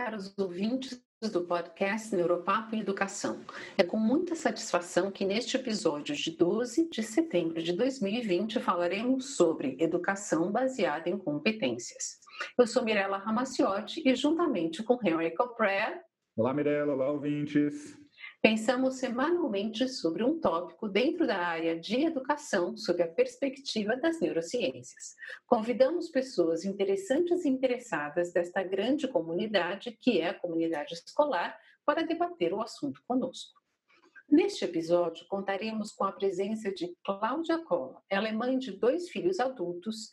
caros ouvintes do podcast Neuropapo e Educação. É com muita satisfação que neste episódio de 12 de setembro de 2020 falaremos sobre educação baseada em competências. Eu sou Mirella Ramaciotti e juntamente com Henry Copré. Olá Mirella, olá ouvintes. Pensamos semanalmente sobre um tópico dentro da área de educação sob a perspectiva das neurociências. Convidamos pessoas interessantes e interessadas desta grande comunidade, que é a comunidade escolar, para debater o assunto conosco. Neste episódio, contaremos com a presença de Cláudia Cola. Ela é mãe de dois filhos adultos,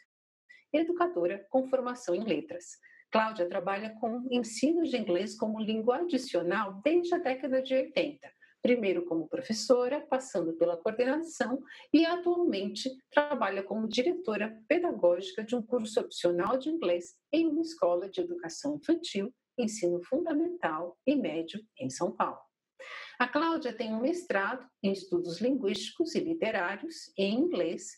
educadora com formação em letras. Cláudia trabalha com ensino de inglês como língua adicional desde a década de 80. Primeiro como professora, passando pela coordenação e atualmente trabalha como diretora pedagógica de um curso opcional de inglês em uma escola de educação infantil, ensino fundamental e médio em São Paulo. A Cláudia tem um mestrado em estudos linguísticos e literários em inglês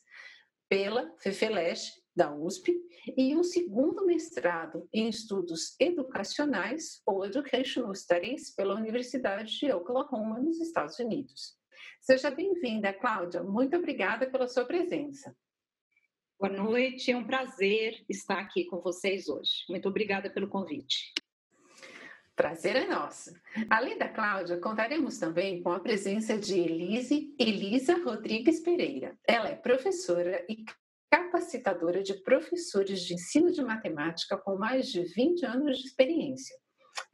pela FEFELESH da USP e um segundo mestrado em estudos educacionais ou Educational Studies pela Universidade de Oklahoma, nos Estados Unidos. Seja bem-vinda, Cláudia. Muito obrigada pela sua presença. Boa noite, é um prazer estar aqui com vocês hoje. Muito obrigada pelo convite. Prazer é nosso. Além da Cláudia, contaremos também com a presença de Elise Elisa Rodrigues Pereira. Ela é professora e capacitadora de professores de ensino de matemática com mais de 20 anos de experiência.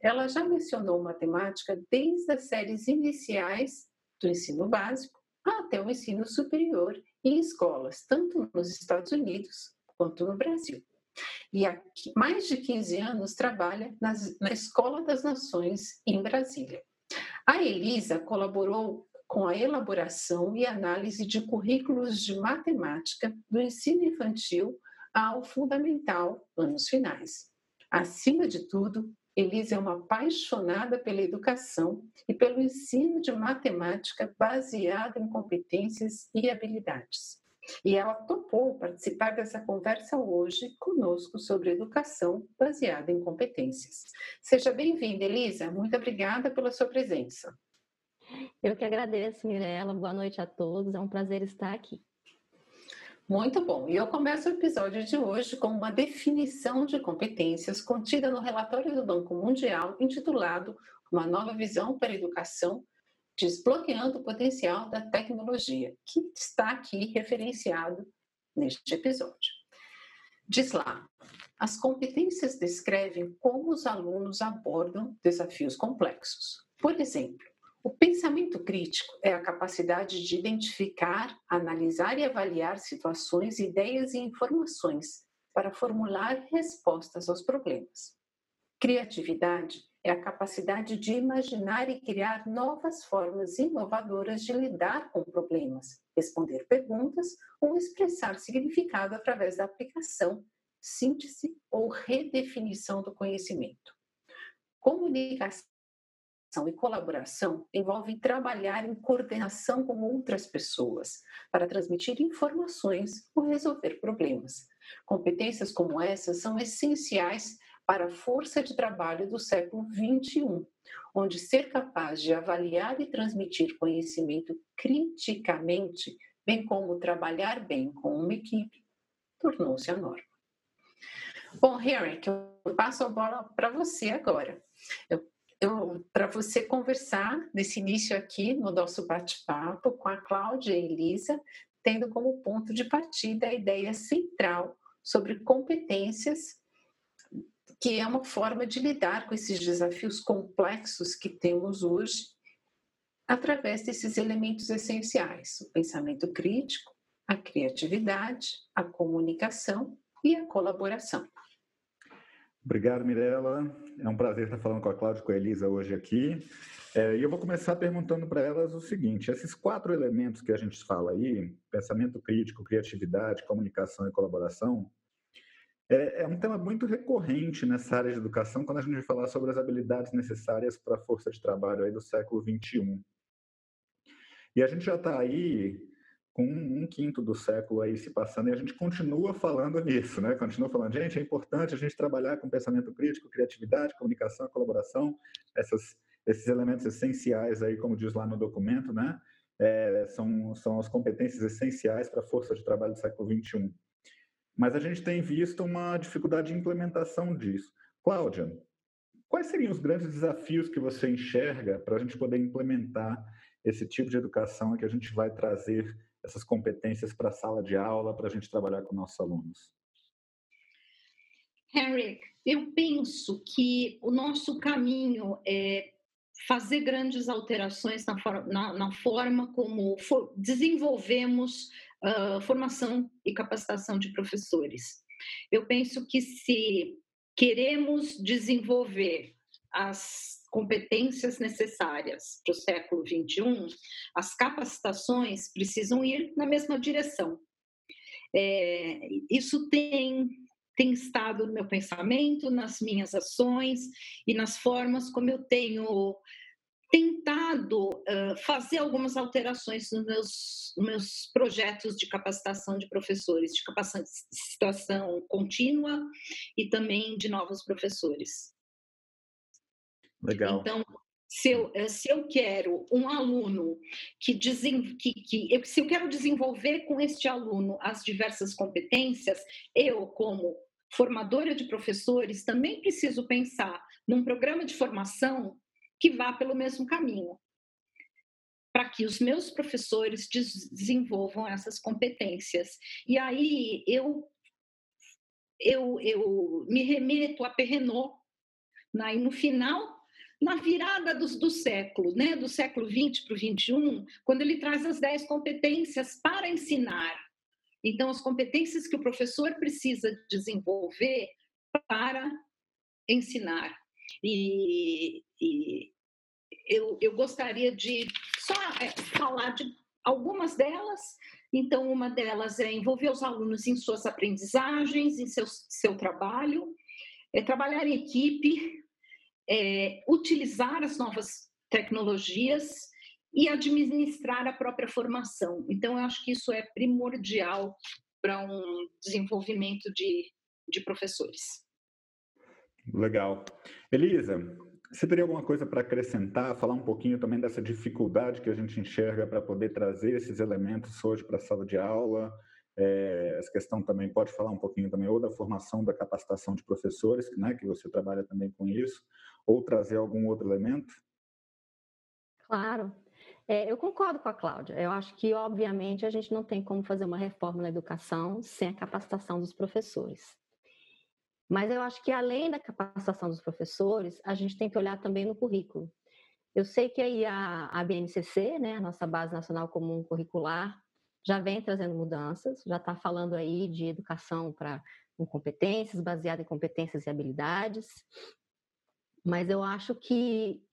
Ela já mencionou matemática desde as séries iniciais do ensino básico até o ensino superior em escolas, tanto nos Estados Unidos quanto no Brasil. E há mais de 15 anos trabalha nas, na Escola das Nações em Brasília. A Elisa colaborou com a elaboração e análise de currículos de matemática do ensino infantil ao fundamental, anos finais. Acima de tudo, Elisa é uma apaixonada pela educação e pelo ensino de matemática baseado em competências e habilidades. E ela topou participar dessa conversa hoje conosco sobre educação baseada em competências. Seja bem-vinda, Elisa. Muito obrigada pela sua presença. Eu que agradeço, Mirella. Boa noite a todos. É um prazer estar aqui. Muito bom. E eu começo o episódio de hoje com uma definição de competências contida no relatório do Banco Mundial intitulado Uma Nova Visão para a Educação, Desbloqueando o Potencial da Tecnologia, que está aqui referenciado neste episódio. Diz lá: as competências descrevem como os alunos abordam desafios complexos. Por exemplo, o pensamento crítico é a capacidade de identificar, analisar e avaliar situações, ideias e informações para formular respostas aos problemas. Criatividade é a capacidade de imaginar e criar novas formas inovadoras de lidar com problemas, responder perguntas ou expressar significado através da aplicação, síntese ou redefinição do conhecimento. Comunicação e colaboração envolvem trabalhar em coordenação com outras pessoas para transmitir informações ou resolver problemas. Competências como essas são essenciais para a força de trabalho do século XXI, onde ser capaz de avaliar e transmitir conhecimento criticamente, bem como trabalhar bem com uma equipe, tornou-se a norma. Bom, Henrique, eu passo a bola para você agora. Eu para você conversar nesse início aqui no nosso bate-papo com a Cláudia e Elisa, tendo como ponto de partida a ideia central sobre competências, que é uma forma de lidar com esses desafios complexos que temos hoje, através desses elementos essenciais: o pensamento crítico, a criatividade, a comunicação e a colaboração. Obrigado, Mirella. É um prazer estar falando com a Cláudia e com a Elisa hoje aqui. É, e eu vou começar perguntando para elas o seguinte: esses quatro elementos que a gente fala aí, pensamento crítico, criatividade, comunicação e colaboração, é, é um tema muito recorrente nessa área de educação quando a gente vai falar sobre as habilidades necessárias para a força de trabalho aí do século XXI. E a gente já está aí com um quinto do século aí se passando e a gente continua falando nisso, né? Continua falando, gente, é importante a gente trabalhar com pensamento crítico, criatividade, comunicação, colaboração, essas, esses elementos essenciais aí, como diz lá no documento, né? É, são, são as competências essenciais para a força de trabalho do século XXI. Mas a gente tem visto uma dificuldade de implementação disso. Cláudia, quais seriam os grandes desafios que você enxerga para a gente poder implementar esse tipo de educação que a gente vai trazer essas competências para a sala de aula, para a gente trabalhar com nossos alunos? Henry, eu penso que o nosso caminho é fazer grandes alterações na, for na, na forma como for desenvolvemos uh, formação e capacitação de professores. Eu penso que se queremos desenvolver as competências necessárias para o século XXI, as capacitações precisam ir na mesma direção. É, isso tem, tem estado no meu pensamento, nas minhas ações e nas formas como eu tenho tentado uh, fazer algumas alterações nos meus, nos meus projetos de capacitação de professores, de capacitação contínua e também de novos professores. Legal. Então, se eu, eh, se eu quero um aluno que, desen, que, que eu, se eu quero desenvolver com este aluno as diversas competências, eu, como formadora de professores, também preciso pensar num programa de formação que vá pelo mesmo caminho, para que os meus professores desenvolvam essas competências. E aí eu eu, eu me remeto a Perrenot, né? e no final na virada do, do século, né, do século 20 para o 21, quando ele traz as 10 competências para ensinar. Então, as competências que o professor precisa desenvolver para ensinar. E, e eu, eu gostaria de só é, falar de algumas delas. Então, uma delas é envolver os alunos em suas aprendizagens, em seu, seu trabalho, é trabalhar em equipe, é, utilizar as novas tecnologias e administrar a própria formação. Então, eu acho que isso é primordial para um desenvolvimento de, de professores. Legal. Elisa, você teria alguma coisa para acrescentar, falar um pouquinho também dessa dificuldade que a gente enxerga para poder trazer esses elementos hoje para a sala de aula? É, essa questão também pode falar um pouquinho também ou da formação, da capacitação de professores, né, que você trabalha também com isso, ou trazer algum outro elemento? Claro. É, eu concordo com a Cláudia. Eu acho que, obviamente, a gente não tem como fazer uma reforma na educação sem a capacitação dos professores. Mas eu acho que, além da capacitação dos professores, a gente tem que olhar também no currículo. Eu sei que aí a, a BNCC, né, a nossa Base Nacional Comum Curricular, já vem trazendo mudanças, já está falando aí de educação para competências, baseada em competências e habilidades mas eu acho que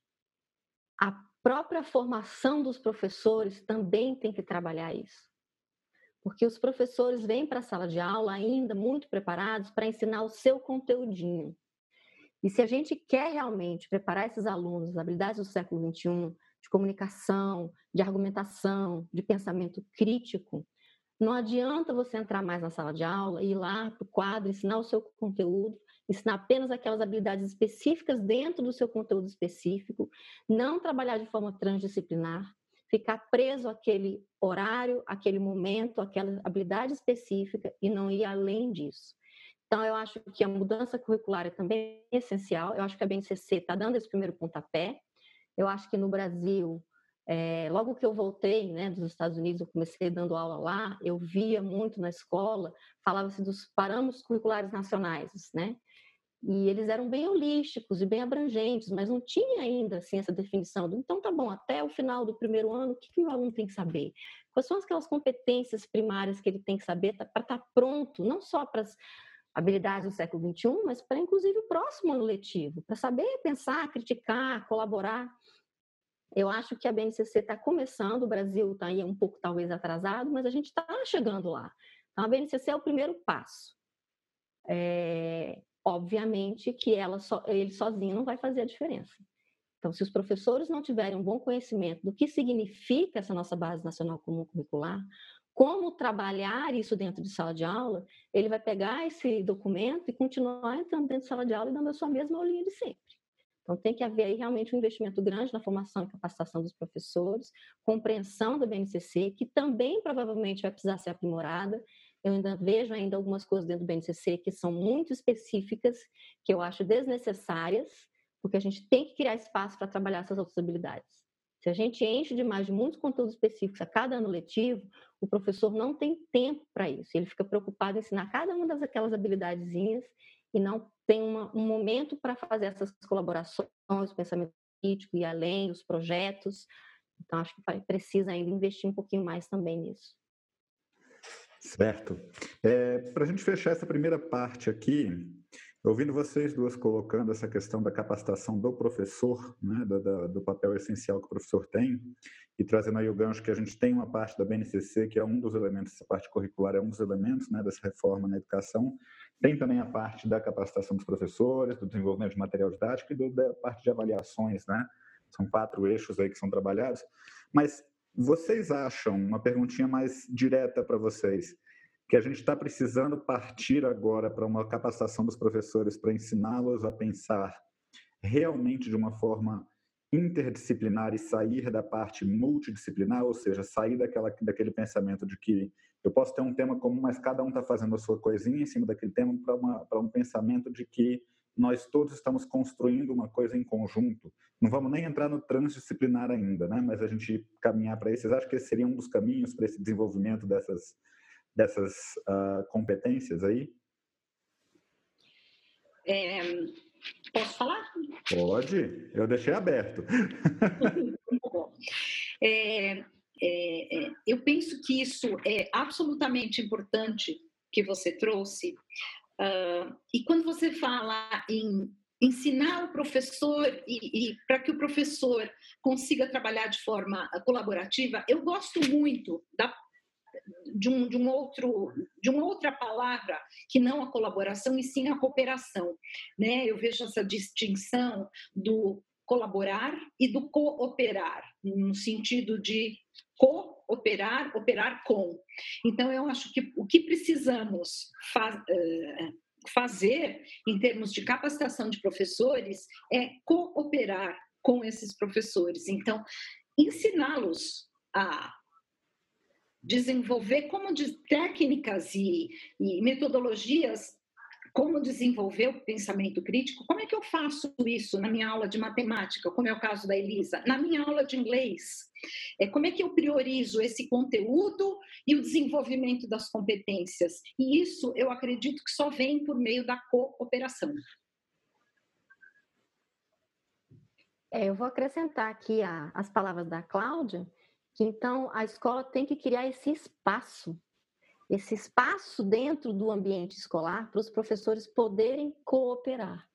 a própria formação dos professores também tem que trabalhar isso. Porque os professores vêm para a sala de aula ainda muito preparados para ensinar o seu conteúdinho. E se a gente quer realmente preparar esses alunos, as habilidades do século XXI, de comunicação, de argumentação, de pensamento crítico, não adianta você entrar mais na sala de aula, ir lá para o quadro, ensinar o seu conteúdo ensinar apenas aquelas habilidades específicas dentro do seu conteúdo específico, não trabalhar de forma transdisciplinar, ficar preso àquele horário, àquele momento, àquela habilidade específica e não ir além disso. Então, eu acho que a mudança curricular é também essencial. Eu acho que a BNCC está dando esse primeiro pontapé. Eu acho que no Brasil, é, logo que eu voltei né, dos Estados Unidos, eu comecei dando aula lá, eu via muito na escola, falava-se dos parâmetros curriculares nacionais, né? E eles eram bem holísticos e bem abrangentes, mas não tinha ainda assim, essa definição. Do, então, tá bom, até o final do primeiro ano, o que, que o aluno tem que saber? Quais são aquelas competências primárias que ele tem que saber para estar tá pronto, não só para as habilidades do século XXI, mas para, inclusive, o próximo ano letivo, para saber pensar, criticar, colaborar. Eu acho que a BNCC está começando, o Brasil está aí um pouco talvez atrasado, mas a gente está chegando lá. Então, a BNCC é o primeiro passo. É, obviamente que ela so, ele sozinho não vai fazer a diferença. Então, se os professores não tiverem um bom conhecimento do que significa essa nossa base nacional comum curricular, como trabalhar isso dentro de sala de aula, ele vai pegar esse documento e continuar entrando dentro de sala de aula e dando a sua mesma aulinha de sempre. Então, tem que haver aí realmente um investimento grande na formação e capacitação dos professores, compreensão do BNCC, que também provavelmente vai precisar ser aprimorada. Eu ainda vejo ainda algumas coisas dentro do BNCC que são muito específicas, que eu acho desnecessárias, porque a gente tem que criar espaço para trabalhar essas outras habilidades. Se a gente enche demais de muitos conteúdos específicos a cada ano letivo, o professor não tem tempo para isso. Ele fica preocupado em ensinar cada uma daquelas habilidadezinhas e não tem uma, um momento para fazer essas colaborações, pensamento crítico e além, os projetos. Então, acho que precisa ainda investir um pouquinho mais também nisso. Certo. É, para a gente fechar essa primeira parte aqui, ouvindo vocês duas colocando essa questão da capacitação do professor, né, do, do, papel essencial que o professor tem, e trazendo aí o gancho que a gente tem uma parte da BNCC, que é um dos elementos, essa parte curricular é um dos elementos né, dessa reforma na educação, tem também a parte da capacitação dos professores, do desenvolvimento de material didático e do, da parte de avaliações, né? São quatro eixos aí que são trabalhados. Mas vocês acham, uma perguntinha mais direta para vocês, que a gente está precisando partir agora para uma capacitação dos professores para ensiná-los a pensar realmente de uma forma interdisciplinar e sair da parte multidisciplinar, ou seja, sair daquela, daquele pensamento de que eu posso ter um tema comum, mas cada um está fazendo a sua coisinha em cima daquele tema para um pensamento de que nós todos estamos construindo uma coisa em conjunto. Não vamos nem entrar no transdisciplinar ainda, né? mas a gente caminhar para isso. Vocês acham que esse seria um dos caminhos para esse desenvolvimento dessas, dessas uh, competências aí? É, posso falar? Pode, eu deixei aberto. é, é, é, eu penso que isso é absolutamente importante que você trouxe. Uh, e quando você fala em ensinar o professor e, e para que o professor consiga trabalhar de forma colaborativa, eu gosto muito da de um, de um outro de uma outra palavra que não a colaboração e sim a cooperação né? Eu vejo essa distinção do colaborar e do cooperar no sentido de cooperar operar com. Então eu acho que o que precisamos uh, fazer em termos de capacitação de professores é cooperar com esses professores. Então ensiná-los a desenvolver como de técnicas e, e metodologias como desenvolver o pensamento crítico, como é que eu faço isso na minha aula de matemática, como é o caso da Elisa, na minha aula de inglês? É, como é que eu priorizo esse conteúdo e o desenvolvimento das competências? E isso eu acredito que só vem por meio da cooperação. É, eu vou acrescentar aqui a, as palavras da Cláudia, que então a escola tem que criar esse espaço, esse espaço dentro do ambiente escolar para os professores poderem cooperar.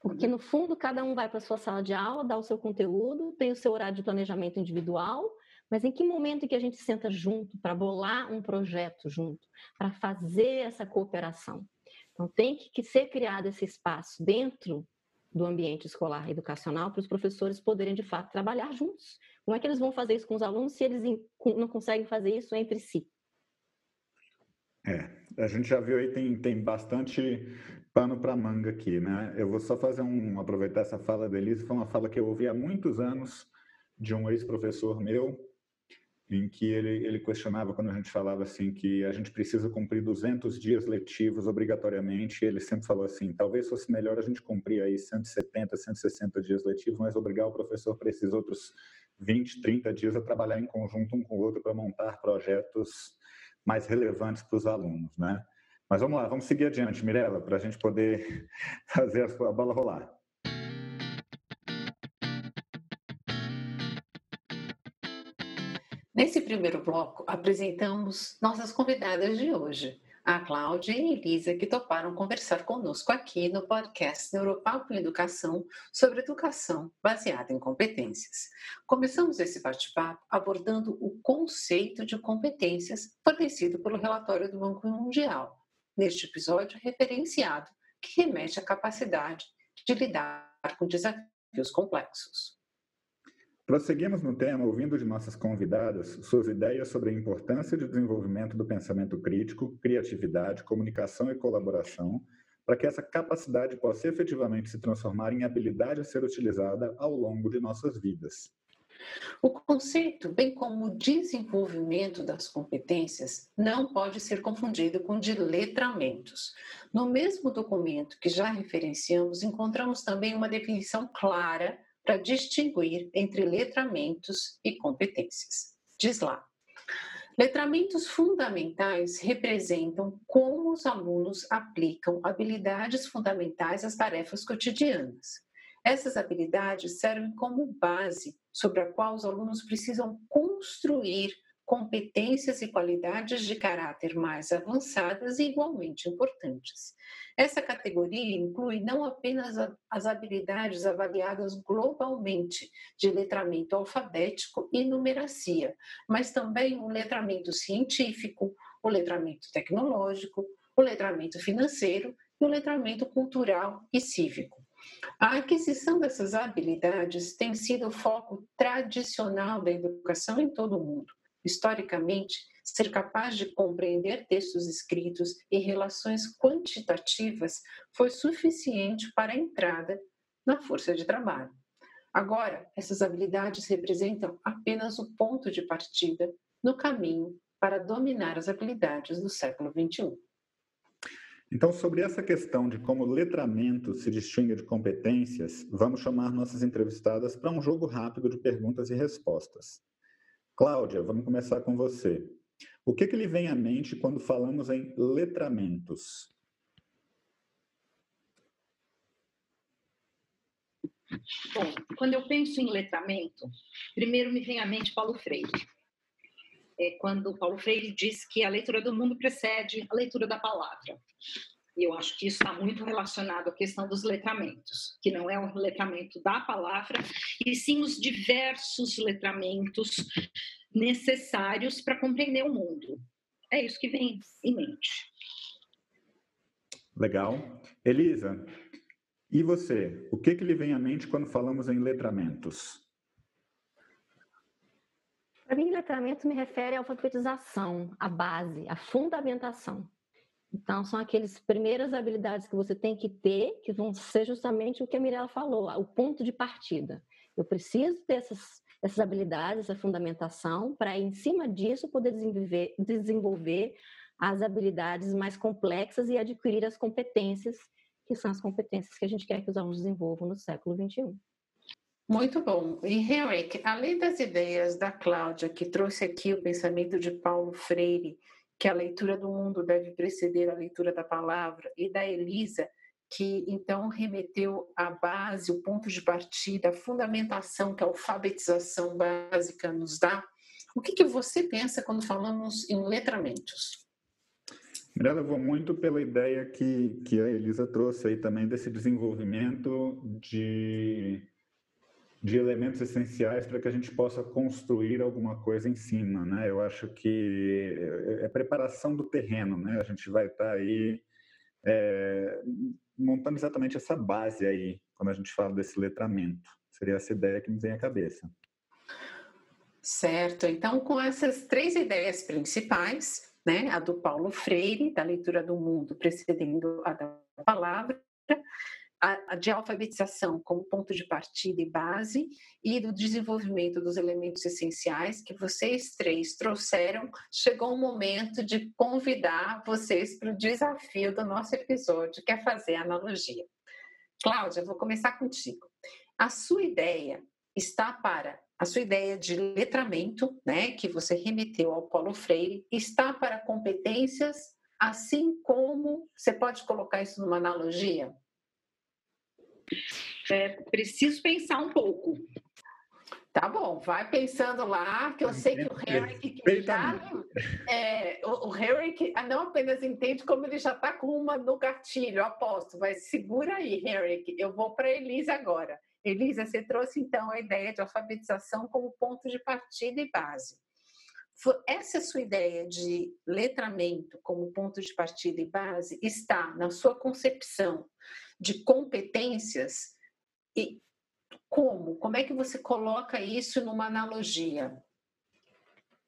Porque no fundo cada um vai para a sua sala de aula, dá o seu conteúdo, tem o seu horário de planejamento individual, mas em que momento que a gente senta junto para bolar um projeto junto, para fazer essa cooperação? Então tem que ser criado esse espaço dentro do ambiente escolar educacional para os professores poderem de fato trabalhar juntos como é que eles vão fazer isso com os alunos se eles não conseguem fazer isso entre si? É, a gente já viu aí, tem, tem bastante pano para manga aqui, né? Eu vou só fazer um, aproveitar essa fala da Elisa, foi uma fala que eu ouvi há muitos anos de um ex-professor meu, em que ele, ele questionava quando a gente falava assim que a gente precisa cumprir 200 dias letivos obrigatoriamente, ele sempre falou assim, talvez fosse melhor a gente cumprir aí 170, 160 dias letivos, mas obrigar o professor para esses outros 20, 30 dias a trabalhar em conjunto um com o outro para montar projetos mais relevantes para os alunos, né? Mas vamos lá, vamos seguir adiante, Mirella, para a gente poder fazer a bola rolar. Nesse primeiro bloco, apresentamos nossas convidadas de hoje a Cláudia e a Elisa, que toparam conversar conosco aqui no podcast Neuropapo em Educação sobre educação baseada em competências. Começamos esse bate-papo abordando o conceito de competências fornecido pelo relatório do Banco Mundial, neste episódio referenciado, que remete à capacidade de lidar com desafios complexos. Prosseguimos no tema ouvindo de nossas convidadas suas ideias sobre a importância de desenvolvimento do pensamento crítico, criatividade, comunicação e colaboração, para que essa capacidade possa efetivamente se transformar em habilidade a ser utilizada ao longo de nossas vidas. O conceito, bem como o desenvolvimento das competências, não pode ser confundido com de letramentos. No mesmo documento que já referenciamos, encontramos também uma definição clara para distinguir entre letramentos e competências. Diz lá: Letramentos fundamentais representam como os alunos aplicam habilidades fundamentais às tarefas cotidianas. Essas habilidades servem como base sobre a qual os alunos precisam construir competências e qualidades de caráter mais avançadas e igualmente importantes. Essa categoria inclui não apenas as habilidades avaliadas globalmente de letramento alfabético e numeracia, mas também o letramento científico, o letramento tecnológico, o letramento financeiro e o letramento cultural e cívico. A aquisição dessas habilidades tem sido o foco tradicional da educação em todo o mundo. Historicamente, ser capaz de compreender textos escritos e relações quantitativas foi suficiente para a entrada na força de trabalho. Agora, essas habilidades representam apenas o ponto de partida no caminho para dominar as habilidades do século XXI. Então, sobre essa questão de como letramento se distingue de competências, vamos chamar nossas entrevistadas para um jogo rápido de perguntas e respostas. Cláudia, vamos começar com você. O que, que lhe vem à mente quando falamos em letramentos? Bom, quando eu penso em letramento, primeiro me vem à mente Paulo Freire. É quando Paulo Freire diz que a leitura do mundo precede a leitura da palavra. E eu acho que isso está muito relacionado à questão dos letramentos, que não é o letramento da palavra, e sim os diversos letramentos necessários para compreender o mundo. É isso que vem em mente. Legal. Elisa, e você? O que, que lhe vem à mente quando falamos em letramentos? Para mim, letramento me refere à alfabetização, à base, à fundamentação. Então, são aquelas primeiras habilidades que você tem que ter, que vão ser justamente o que a Mirella falou, o ponto de partida. Eu preciso ter essas, essas habilidades, essa fundamentação, para em cima disso poder desenvolver, desenvolver as habilidades mais complexas e adquirir as competências, que são as competências que a gente quer que os alunos desenvolvam no século XXI. Muito bom. E Henrique, além das ideias da Cláudia, que trouxe aqui o pensamento de Paulo Freire, que a leitura do mundo deve preceder a leitura da palavra, e da Elisa, que então remeteu à base, o ponto de partida, a fundamentação que a alfabetização básica nos dá. O que, que você pensa quando falamos em letramentos? Mirella, eu vou muito pela ideia que, que a Elisa trouxe aí também desse desenvolvimento de de elementos essenciais para que a gente possa construir alguma coisa em cima, né? Eu acho que é, é preparação do terreno, né? A gente vai estar tá aí é, montando exatamente essa base aí, quando a gente fala desse letramento. Seria essa ideia que me vem à cabeça. Certo. Então, com essas três ideias principais, né? A do Paulo Freire, da leitura do mundo precedendo a da palavra, de alfabetização como ponto de partida e base e do desenvolvimento dos elementos essenciais que vocês três trouxeram, chegou o momento de convidar vocês para o desafio do nosso episódio, que é fazer analogia. Cláudia, vou começar contigo. A sua ideia está para a sua ideia de letramento, né, que você remeteu ao Paulo Freire, está para competências, assim como você pode colocar isso numa analogia? É, preciso pensar um pouco. Tá bom, vai pensando lá, que eu sei que o Henrique já, é, o, o Henrique não apenas entende, como ele já está com uma no gatilho, aposto, mas segura aí, Henrique, eu vou para Elisa agora. Elisa, você trouxe então a ideia de alfabetização como ponto de partida e base. Essa sua ideia de letramento como ponto de partida e base está na sua concepção de competências e como? Como é que você coloca isso numa analogia?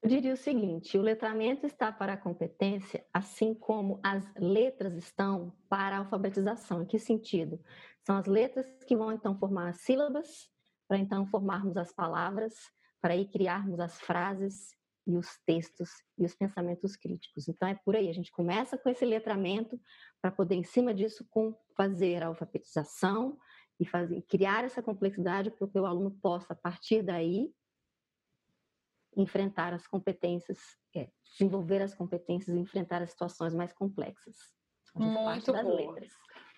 Eu diria o seguinte: o letramento está para a competência, assim como as letras estão para a alfabetização. Em que sentido? São as letras que vão então formar as sílabas, para então formarmos as palavras, para aí criarmos as frases e os textos e os pensamentos críticos. Então é por aí, a gente começa com esse letramento para poder em cima disso com fazer a alfabetização e fazer criar essa complexidade para que o aluno possa a partir daí enfrentar as competências, é, desenvolver as competências e enfrentar as situações mais complexas. Muito boa.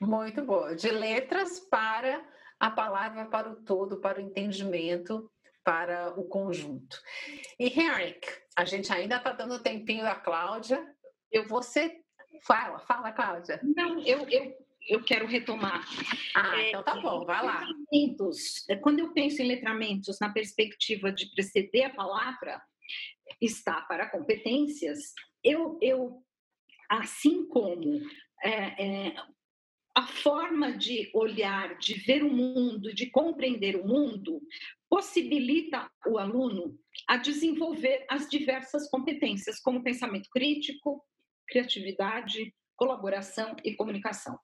Muito boa. De letras para a palavra, para o todo, para o entendimento, para o conjunto. E Henrik, a gente ainda está dando tempinho da Cláudia. Eu você fala, fala, Cláudia. Não, eu, eu, eu quero retomar. Ah, é, então tá bom, vai lá. É, quando eu penso em letramentos na perspectiva de preceder a palavra, está para competências, eu, eu assim como é, é, a forma de olhar, de ver o mundo, de compreender o mundo, possibilita o aluno a desenvolver as diversas competências, como pensamento crítico, criatividade, colaboração e comunicação.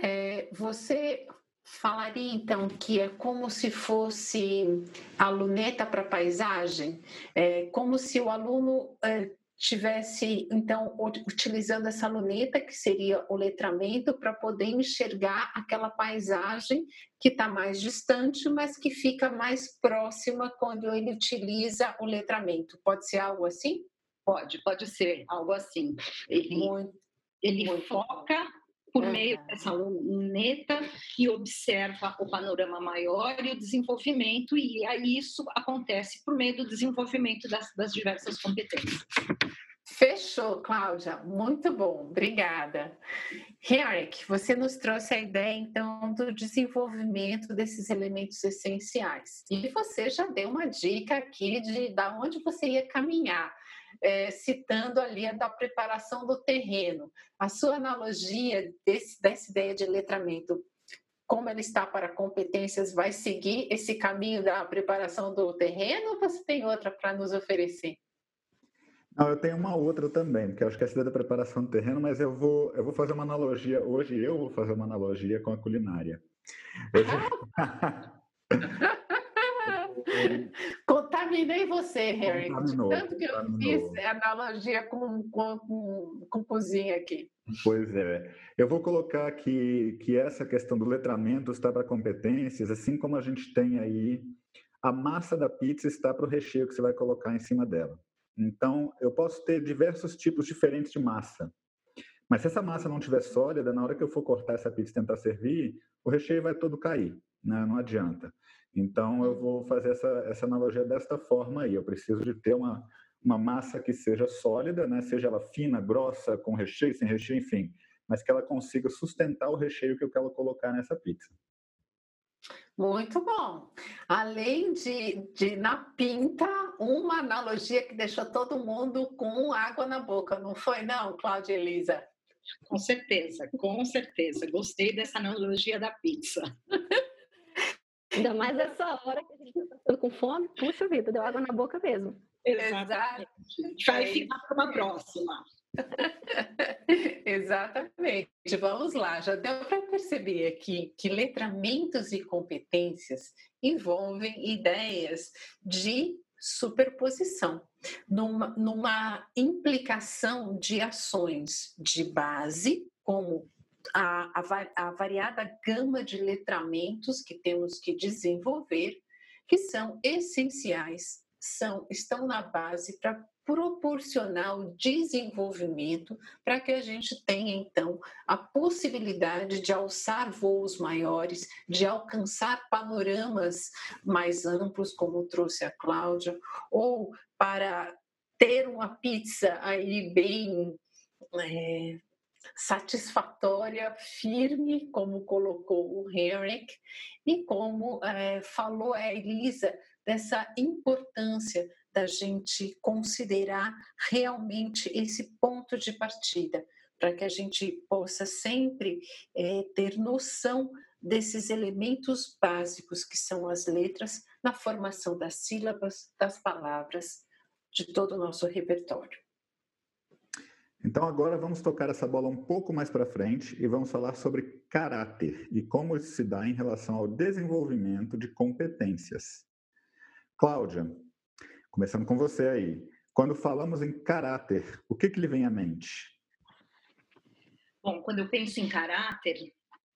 É, você falaria então que é como se fosse a luneta para a paisagem, é, como se o aluno é, tivesse então utilizando essa luneta que seria o letramento para poder enxergar aquela paisagem que está mais distante, mas que fica mais próxima quando ele utiliza o letramento. Pode ser algo assim? Pode, pode ser algo assim. Ele, muito, ele muito foca bom por meio dessa luneta e observa o panorama maior e o desenvolvimento, e aí isso acontece por meio do desenvolvimento das, das diversas competências. Fechou, Cláudia. Muito bom, obrigada. Henrik, você nos trouxe a ideia, então, do desenvolvimento desses elementos essenciais. E você já deu uma dica aqui de da onde você ia caminhar é, citando ali a da preparação do terreno. A sua analogia desse, dessa ideia de letramento, como ele está para competências, vai seguir esse caminho da preparação do terreno ou você tem outra para nos oferecer? Não, eu tenho uma outra também, que eu acho que é a ideia da preparação do terreno, mas eu vou, eu vou fazer uma analogia, hoje eu vou fazer uma analogia com a culinária. Eu... Contaminei você, Harry. Tanto que eu fiz analogia com, com, com, com cozinha aqui. Pois é. Eu vou colocar aqui que essa questão do letramento está para competências, assim como a gente tem aí a massa da pizza está para o recheio que você vai colocar em cima dela. Então, eu posso ter diversos tipos diferentes de massa. Mas se essa massa não estiver sólida, na hora que eu for cortar essa pizza e tentar servir, o recheio vai todo cair, né? não adianta. Então, eu vou fazer essa, essa analogia desta forma aí. Eu preciso de ter uma, uma massa que seja sólida, né? seja ela fina, grossa, com recheio, sem recheio, enfim, mas que ela consiga sustentar o recheio que eu quero colocar nessa pizza. Muito bom. Além de, de na pinta, uma analogia que deixou todo mundo com água na boca, não foi não, Cláudia Elisa? Com certeza, com certeza. Gostei dessa analogia da pizza. Ainda mais nessa hora que a gente está com fome, puxa vida, deu água na boca mesmo. Exatamente. Vai ficar para uma próxima. Exatamente. Vamos lá, já deu para perceber aqui que letramentos e competências envolvem ideias de superposição, numa, numa implicação de ações de base, como a, a, a variada gama de letramentos que temos que desenvolver, que são essenciais, são, estão na base para proporcionar o desenvolvimento para que a gente tenha, então, a possibilidade de alçar voos maiores, de alcançar panoramas mais amplos, como trouxe a Cláudia, ou para ter uma pizza aí bem é, satisfatória, firme, como colocou o Henrik, e como é, falou a Elisa, dessa importância da gente considerar realmente esse ponto de partida, para que a gente possa sempre é, ter noção desses elementos básicos que são as letras na formação das sílabas, das palavras, de todo o nosso repertório. Então agora vamos tocar essa bola um pouco mais para frente e vamos falar sobre caráter e como isso se dá em relação ao desenvolvimento de competências. Cláudia, começando com você aí. Quando falamos em caráter, o que, que lhe vem à mente? Bom, quando eu penso em caráter,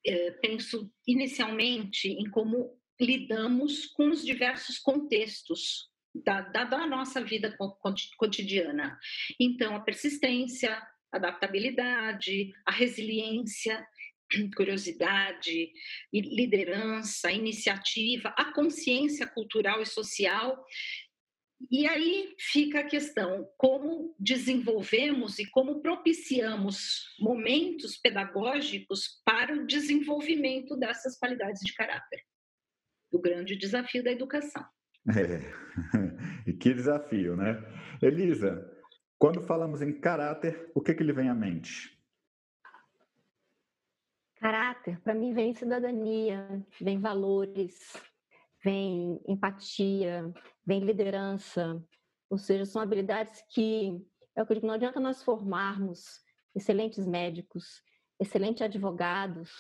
eh, penso inicialmente em como lidamos com os diversos contextos da, da, da nossa vida cotidiana. Então, a persistência, adaptabilidade, a resiliência, curiosidade, liderança, iniciativa, a consciência cultural e social. E aí fica a questão: como desenvolvemos e como propiciamos momentos pedagógicos para o desenvolvimento dessas qualidades de caráter? O grande desafio da educação. É. E que desafio, né? Elisa, quando falamos em caráter, o que, que lhe vem à mente? Caráter, para mim, vem cidadania, vem valores, vem empatia, vem liderança. Ou seja, são habilidades que, é o que eu digo, não adianta nós formarmos excelentes médicos, excelentes advogados,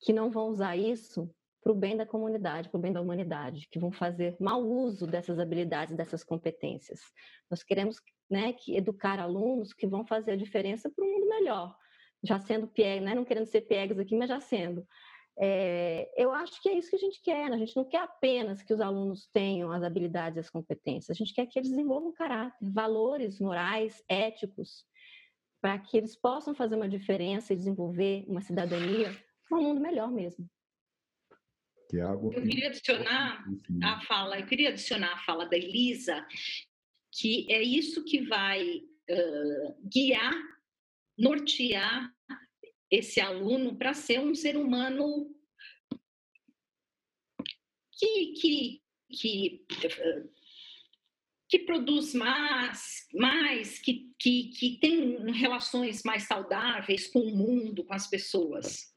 que não vão usar isso para o bem da comunidade, para o bem da humanidade, que vão fazer mau uso dessas habilidades, dessas competências. Nós queremos né, que educar alunos que vão fazer a diferença para um mundo melhor, já sendo piegas, né, não querendo ser piegas aqui, mas já sendo. É, eu acho que é isso que a gente quer. Né? A gente não quer apenas que os alunos tenham as habilidades e as competências, a gente quer que eles desenvolvam caráter, valores morais, éticos, para que eles possam fazer uma diferença e desenvolver uma cidadania para um mundo melhor mesmo. É eu queria adicionar a fala, eu queria adicionar a fala da Elisa, que é isso que vai uh, guiar, nortear esse aluno para ser um ser humano que, que, que, que produz mais, mais que, que, que tem relações mais saudáveis com o mundo, com as pessoas.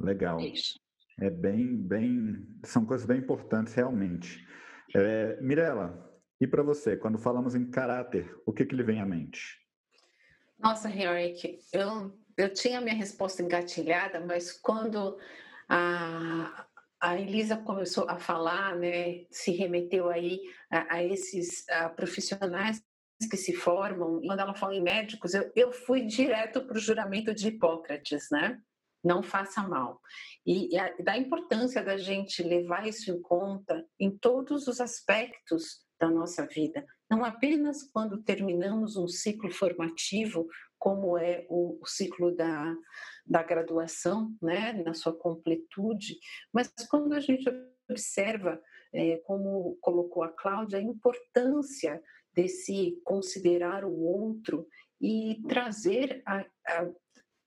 Legal. É, é bem, bem, são coisas bem importantes realmente. É, Mirela, e para você, quando falamos em caráter, o que, que lhe vem à mente? Nossa, Henrique, eu, eu tinha minha resposta engatilhada, mas quando a, a Elisa começou a falar, né, se remeteu aí a, a esses a profissionais que se formam, quando ela fala em médicos, eu, eu fui direto para o juramento de Hipócrates, né? Não faça mal. E, e a, da importância da gente levar isso em conta em todos os aspectos da nossa vida, não apenas quando terminamos um ciclo formativo, como é o, o ciclo da, da graduação, né, na sua completude, mas quando a gente observa, é, como colocou a Cláudia, a importância desse considerar o outro e trazer a, a,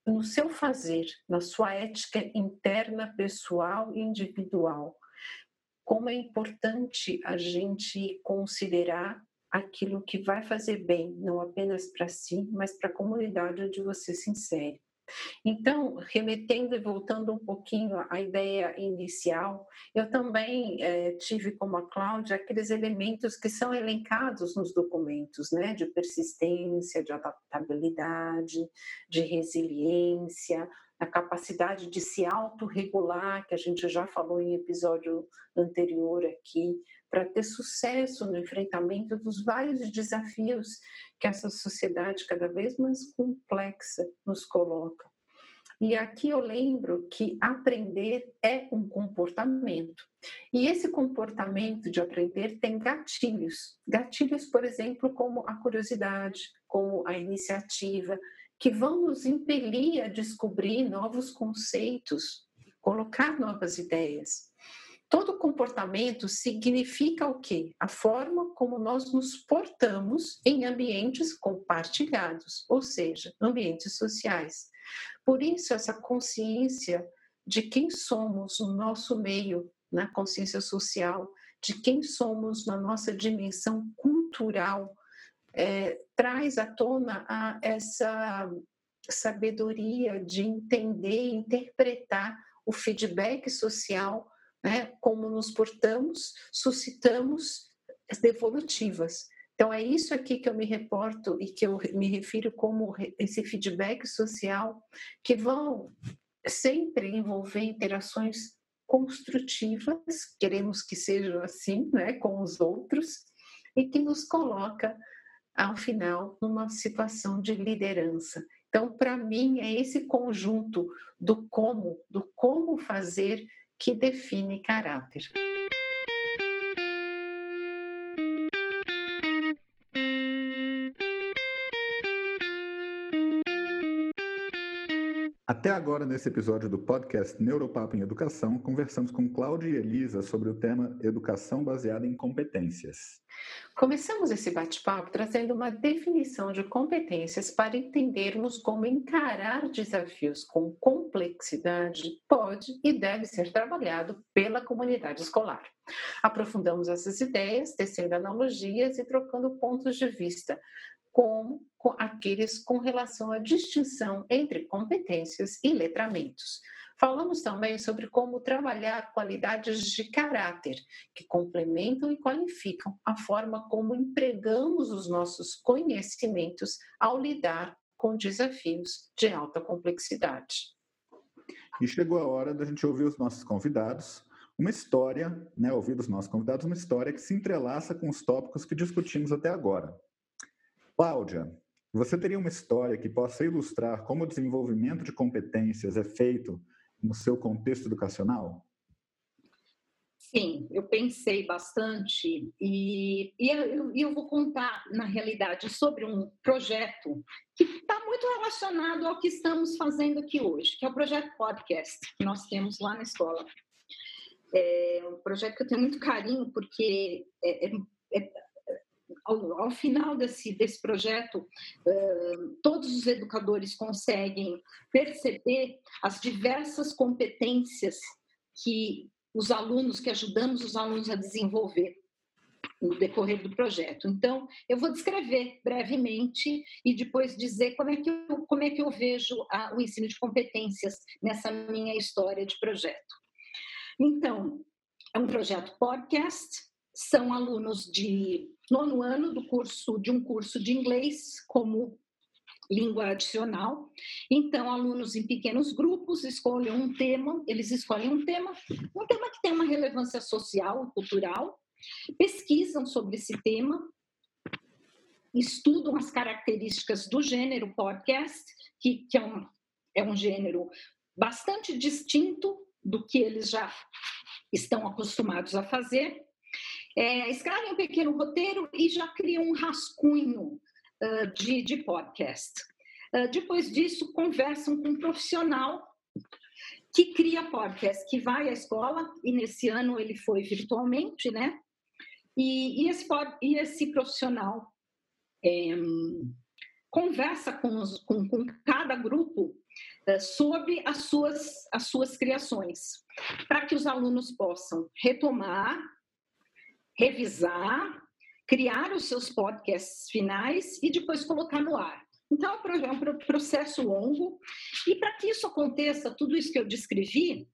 no seu fazer, na sua ética interna, pessoal e individual. Como é importante a gente considerar aquilo que vai fazer bem, não apenas para si, mas para a comunidade onde você se insere. Então, remetendo e voltando um pouquinho à ideia inicial, eu também é, tive como a Cláudia aqueles elementos que são elencados nos documentos, né, de persistência, de adaptabilidade, de resiliência, a capacidade de se autorregular, que a gente já falou em episódio anterior aqui, para ter sucesso no enfrentamento dos vários desafios que essa sociedade cada vez mais complexa nos coloca. E aqui eu lembro que aprender é um comportamento. E esse comportamento de aprender tem gatilhos. Gatilhos, por exemplo, como a curiosidade, como a iniciativa, que vão nos impelir a descobrir novos conceitos, colocar novas ideias. Todo comportamento significa o quê? A forma como nós nos portamos em ambientes compartilhados, ou seja, ambientes sociais. Por isso, essa consciência de quem somos no nosso meio, na consciência social, de quem somos na nossa dimensão cultural, é, traz à tona a, essa sabedoria de entender, interpretar o feedback social, né? como nos portamos, suscitamos devolutivas. Então, é isso aqui que eu me reporto e que eu me refiro como esse feedback social, que vão sempre envolver interações construtivas, queremos que sejam assim, né, com os outros, e que nos coloca, ao final, numa situação de liderança. Então, para mim, é esse conjunto do como, do como fazer, que define caráter. Até agora, nesse episódio do podcast Neuropapo em Educação, conversamos com Cláudia e Elisa sobre o tema Educação baseada em competências. Começamos esse bate-papo trazendo uma definição de competências para entendermos como encarar desafios com complexidade pode e deve ser trabalhado pela comunidade escolar. Aprofundamos essas ideias, tecendo analogias e trocando pontos de vista, com, com aqueles com relação à distinção entre competências e letramentos. Falamos também sobre como trabalhar qualidades de caráter que complementam e qualificam a forma como empregamos os nossos conhecimentos ao lidar com desafios de alta complexidade. E chegou a hora da gente ouvir os nossos convidados, uma história, né, ouvir dos nossos convidados, uma história que se entrelaça com os tópicos que discutimos até agora. Cláudia, você teria uma história que possa ilustrar como o desenvolvimento de competências é feito no seu contexto educacional? Sim, eu pensei bastante e, e eu, eu, vou contar, na realidade, sobre um projeto que está muito relacionado ao que estamos fazendo aqui hoje, que é o projeto podcast que nós temos lá na escola. É um projeto que eu tenho muito carinho, porque é, é, é ao, ao final desse, desse projeto, todos os educadores conseguem perceber as diversas competências que os alunos, que ajudamos os alunos a desenvolver no decorrer do projeto. Então, eu vou descrever brevemente e depois dizer como é que eu, como é que eu vejo a, o ensino de competências nessa minha história de projeto. Então, é um projeto podcast, são alunos de nono ano do curso de um curso de inglês como língua adicional. Então, alunos em pequenos grupos escolhem um tema, eles escolhem um tema, um tema que tem uma relevância social, cultural, pesquisam sobre esse tema, estudam as características do gênero podcast, que, que é, um, é um gênero bastante distinto do que eles já estão acostumados a fazer, é, um pequeno roteiro e já criam um rascunho uh, de, de, podcast. Uh, depois disso, conversam com um profissional que cria podcast, que vai à escola, e nesse ano ele foi virtualmente, né? E, e, esse, e esse, profissional é, conversa com, os, com, com, cada grupo sobre as suas, as suas criações, para que os alunos possam retomar revisar, criar os seus podcasts finais e depois colocar no ar. Então, é um processo longo. E para que isso aconteça, tudo isso que eu descrevi,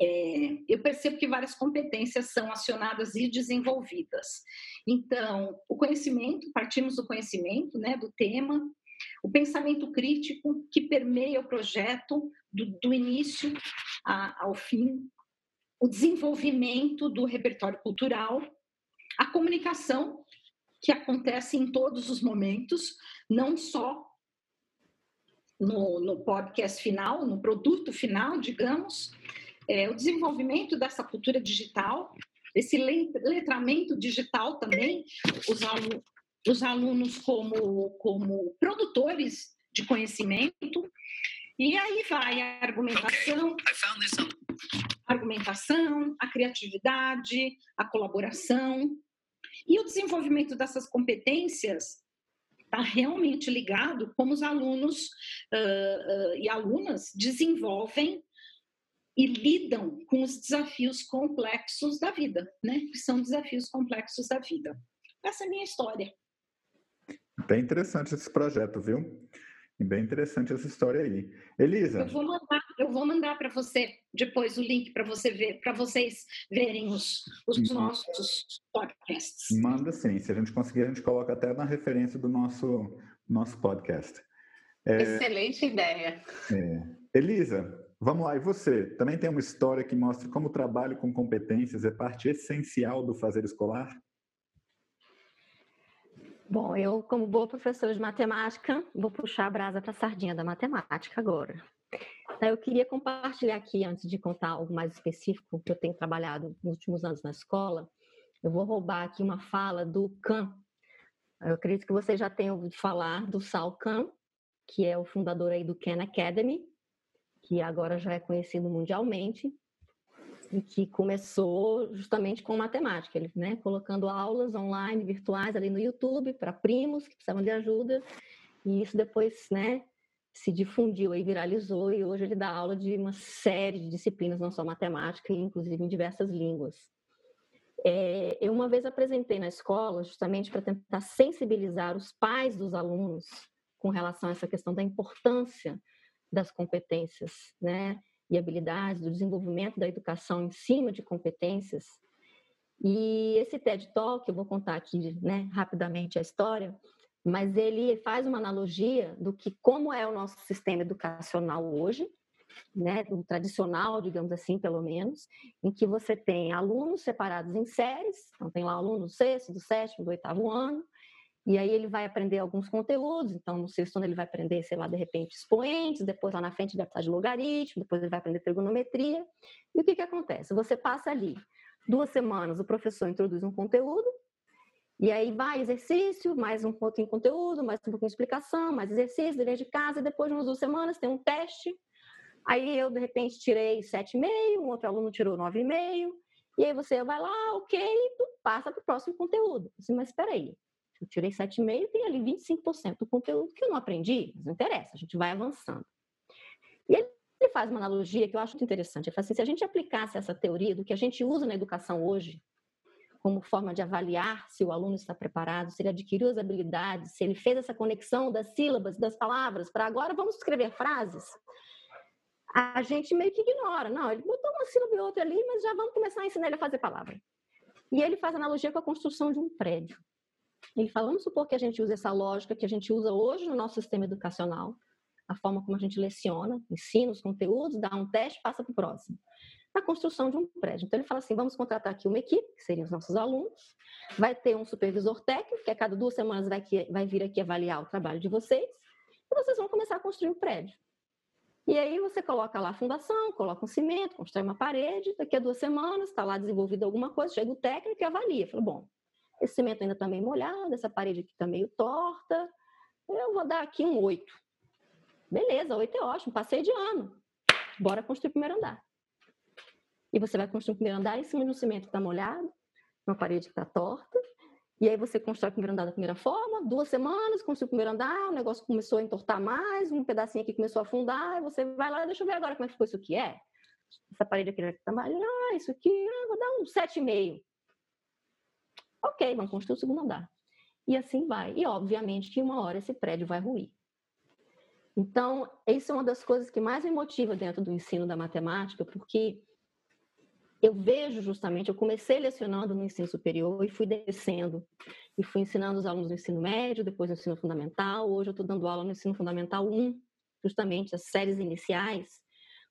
é, eu percebo que várias competências são acionadas e desenvolvidas. Então, o conhecimento, partimos do conhecimento, né, do tema, o pensamento crítico que permeia o projeto do, do início a, ao fim, o desenvolvimento do repertório cultural, a comunicação, que acontece em todos os momentos, não só no, no podcast final, no produto final, digamos, é, o desenvolvimento dessa cultura digital, esse letramento digital também, os, alunos, os alunos como, como produtores de conhecimento, e aí vai a argumentação. Okay argumentação, a criatividade, a colaboração. E o desenvolvimento dessas competências está realmente ligado como os alunos uh, uh, e alunas desenvolvem e lidam com os desafios complexos da vida, né? Que são desafios complexos da vida. Essa é a minha história. Bem interessante esse projeto, viu? E bem interessante essa história aí. Elisa. Eu vou mandar, eu vou mandar para você depois o link para você ver, para vocês verem os, os nossos podcasts. Manda sim. Se a gente conseguir, a gente coloca até na referência do nosso, nosso podcast. É, Excelente ideia. É. Elisa, vamos lá. E você? Também tem uma história que mostra como o trabalho com competências é parte essencial do fazer escolar? Bom, eu, como boa professora de matemática, vou puxar a brasa para a sardinha da matemática agora. Então, eu queria compartilhar aqui, antes de contar algo mais específico que eu tenho trabalhado nos últimos anos na escola, eu vou roubar aqui uma fala do Kahn. Eu acredito que você já tenha ouvido falar do Sal Kahn, que é o fundador aí do Khan Academy, que agora já é conhecido mundialmente que começou justamente com matemática, ele, né, colocando aulas online, virtuais ali no YouTube para primos que precisavam de ajuda, e isso depois, né, se difundiu e viralizou e hoje ele dá aula de uma série de disciplinas, não só matemática, inclusive em diversas línguas. É, eu uma vez apresentei na escola justamente para tentar sensibilizar os pais dos alunos com relação a essa questão da importância das competências, né? E habilidades, do desenvolvimento da educação em cima de competências. E esse TED Talk, eu vou contar aqui né, rapidamente a história, mas ele faz uma analogia do que como é o nosso sistema educacional hoje, né, o tradicional, digamos assim, pelo menos, em que você tem alunos separados em séries, então tem lá aluno do sexto, do sétimo, do oitavo ano, e aí ele vai aprender alguns conteúdos, então no sexto ano ele vai aprender, sei lá, de repente expoentes, depois lá na frente ele vai precisar de logaritmo, depois ele vai aprender trigonometria. E o que que acontece? Você passa ali duas semanas, o professor introduz um conteúdo, e aí vai exercício, mais um pouquinho de conteúdo, mais um pouquinho de explicação, mais exercício, dever de casa, e depois de umas duas semanas tem um teste. Aí eu, de repente, tirei 7,5, um outro aluno tirou 9,5, e aí você vai lá, ok, passa para o próximo conteúdo. Assim, mas espera aí, eu tirei 7,5 tem ali 25% do conteúdo que eu não aprendi, mas não interessa, a gente vai avançando. E ele faz uma analogia que eu acho muito interessante. Ele fala assim, se a gente aplicasse essa teoria do que a gente usa na educação hoje, como forma de avaliar se o aluno está preparado, se ele adquiriu as habilidades, se ele fez essa conexão das sílabas, das palavras, para agora vamos escrever frases, a gente meio que ignora. Não, ele botou uma sílaba e outra ali, mas já vamos começar a ensinar ele a fazer palavra. E ele faz analogia com a construção de um prédio. Ele fala, vamos supor que a gente usa essa lógica que a gente usa hoje no nosso sistema educacional, a forma como a gente leciona, ensina os conteúdos, dá um teste, passa para o próximo. Na construção de um prédio. Então, ele fala assim: vamos contratar aqui uma equipe, que seriam os nossos alunos, vai ter um supervisor técnico, que a cada duas semanas vai, que, vai vir aqui avaliar o trabalho de vocês, e vocês vão começar a construir um prédio. E aí você coloca lá a fundação, coloca um cimento, constrói uma parede, daqui a duas semanas está lá desenvolvida alguma coisa, chega o técnico e avalia. Fala, bom, esse cimento ainda está meio molhado, essa parede aqui está meio torta. Eu vou dar aqui um 8. Beleza, 8 é ótimo, passei de ano. Bora construir o primeiro andar. E você vai construir o primeiro andar em cima de um cimento que está molhado, uma parede que está torta. E aí você constrói o primeiro andar da primeira forma, duas semanas, construiu o primeiro andar, o negócio começou a entortar mais, um pedacinho aqui começou a afundar, e você vai lá, deixa eu ver agora como é que ficou isso aqui. É, essa parede aqui está mais, ah, isso aqui, ah, vou dar um 7,5. Ok, vamos construir o segundo andar. E assim vai. E, obviamente, que uma hora esse prédio vai ruir. Então, isso é uma das coisas que mais me motiva dentro do ensino da matemática, porque eu vejo justamente, eu comecei lecionando no ensino superior e fui descendo. E fui ensinando os alunos do ensino médio, depois do ensino fundamental. Hoje eu estou dando aula no ensino fundamental 1, justamente as séries iniciais.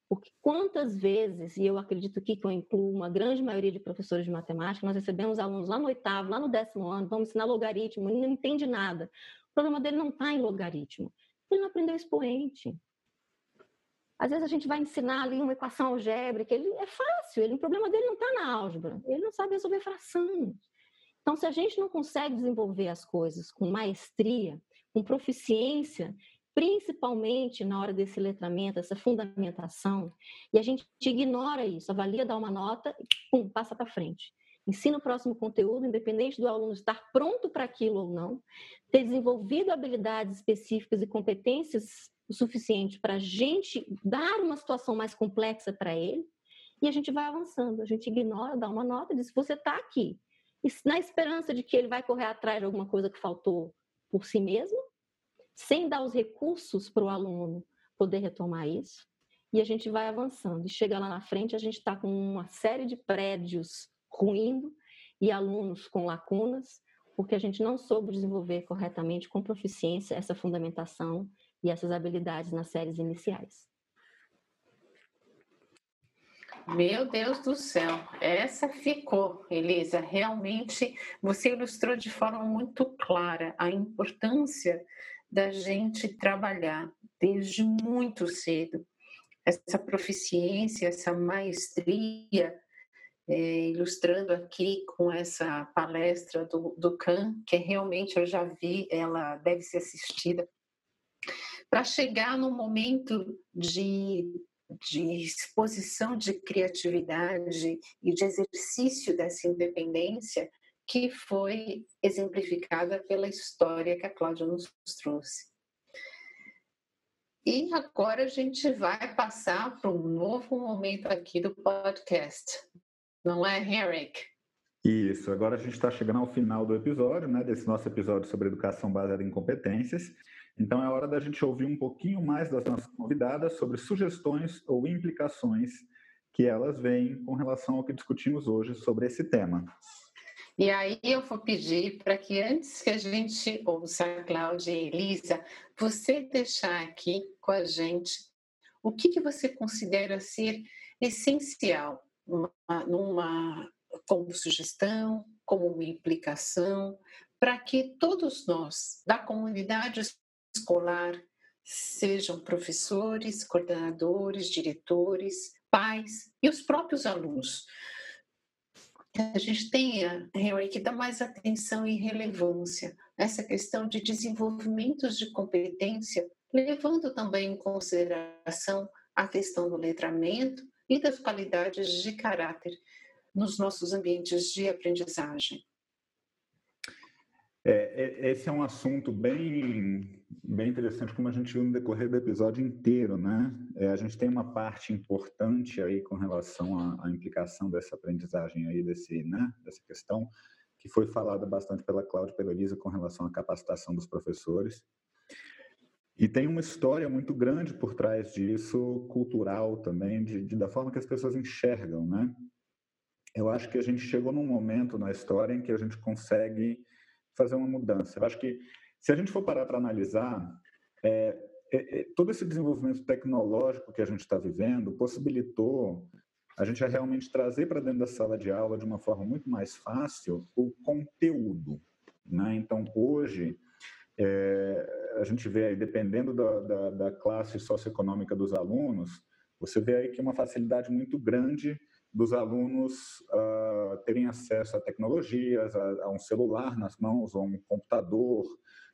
Porque quantas vezes, e eu acredito que eu incluo uma grande maioria de professores de matemática, nós recebemos alunos lá no oitavo, lá no décimo ano, vamos ensinar logaritmo, ele não entende nada. O problema dele não está em logaritmo, ele não aprendeu expoente. Às vezes a gente vai ensinar ali uma equação algébrica, ele é fácil, ele, o problema dele não está na álgebra, ele não sabe resolver fração. Então, se a gente não consegue desenvolver as coisas com maestria, com proficiência, principalmente na hora desse letramento, essa fundamentação, e a gente ignora isso, avalia, dá uma nota e pum, passa para frente. Ensina o próximo conteúdo, independente do aluno estar pronto para aquilo ou não, ter desenvolvido habilidades específicas e competências o suficiente para a gente dar uma situação mais complexa para ele, e a gente vai avançando. A gente ignora, dá uma nota, diz: você está aqui. E na esperança de que ele vai correr atrás de alguma coisa que faltou por si mesmo, sem dar os recursos para o aluno poder retomar isso. E a gente vai avançando. E chega lá na frente, a gente está com uma série de prédios ruindo e alunos com lacunas, porque a gente não soube desenvolver corretamente, com proficiência, essa fundamentação e essas habilidades nas séries iniciais. Meu Deus do céu, essa ficou, Elisa. Realmente você ilustrou de forma muito clara a importância da gente trabalhar desde muito cedo. Essa proficiência, essa maestria, é, ilustrando aqui com essa palestra do, do Khan, que realmente eu já vi, ela deve ser assistida, para chegar no momento de de exposição de criatividade e de exercício dessa independência que foi exemplificada pela história que a Cláudia nos trouxe. E agora a gente vai passar para um novo momento aqui do podcast, não é, Henrik? Isso, agora a gente está chegando ao final do episódio, né, desse nosso episódio sobre educação baseada em competências. Então é hora da gente ouvir um pouquinho mais das nossas convidadas sobre sugestões ou implicações que elas veem com relação ao que discutimos hoje sobre esse tema. E aí eu vou pedir para que antes que a gente ouça a Cláudia e Elisa, você deixar aqui com a gente o que, que você considera ser essencial numa, numa, como sugestão, como uma implicação, para que todos nós da comunidade escolar, sejam professores, coordenadores, diretores, pais e os próprios alunos. A gente tenha, Henry, que dar mais atenção e relevância essa questão de desenvolvimentos de competência, levando também em consideração a questão do letramento e das qualidades de caráter nos nossos ambientes de aprendizagem. É, é, esse é um assunto bem, bem interessante, como a gente viu no decorrer do episódio inteiro, né? É, a gente tem uma parte importante aí com relação à, à, implicação dessa aprendizagem aí, desse, né? dessa questão, que foi falada bastante pela Cláudia e pela Elisa com relação à capacitação dos professores. E tem uma história muito grande por trás disso, cultural também, de, de, da forma que as pessoas enxergam, né? Eu acho que a gente chegou num momento na história em que a gente consegue fazer uma mudança. Eu acho que se a gente for parar para analisar, é, é, é, todo esse desenvolvimento tecnológico que a gente está vivendo possibilitou a gente realmente trazer para dentro da sala de aula de uma forma muito mais fácil o conteúdo. Né? Então, hoje, é, a gente vê aí, dependendo da, da, da classe socioeconômica dos alunos, você vê aí que é uma facilidade muito grande dos alunos uh, terem acesso a tecnologias, a, a, um celular nas mãos, ou um computador,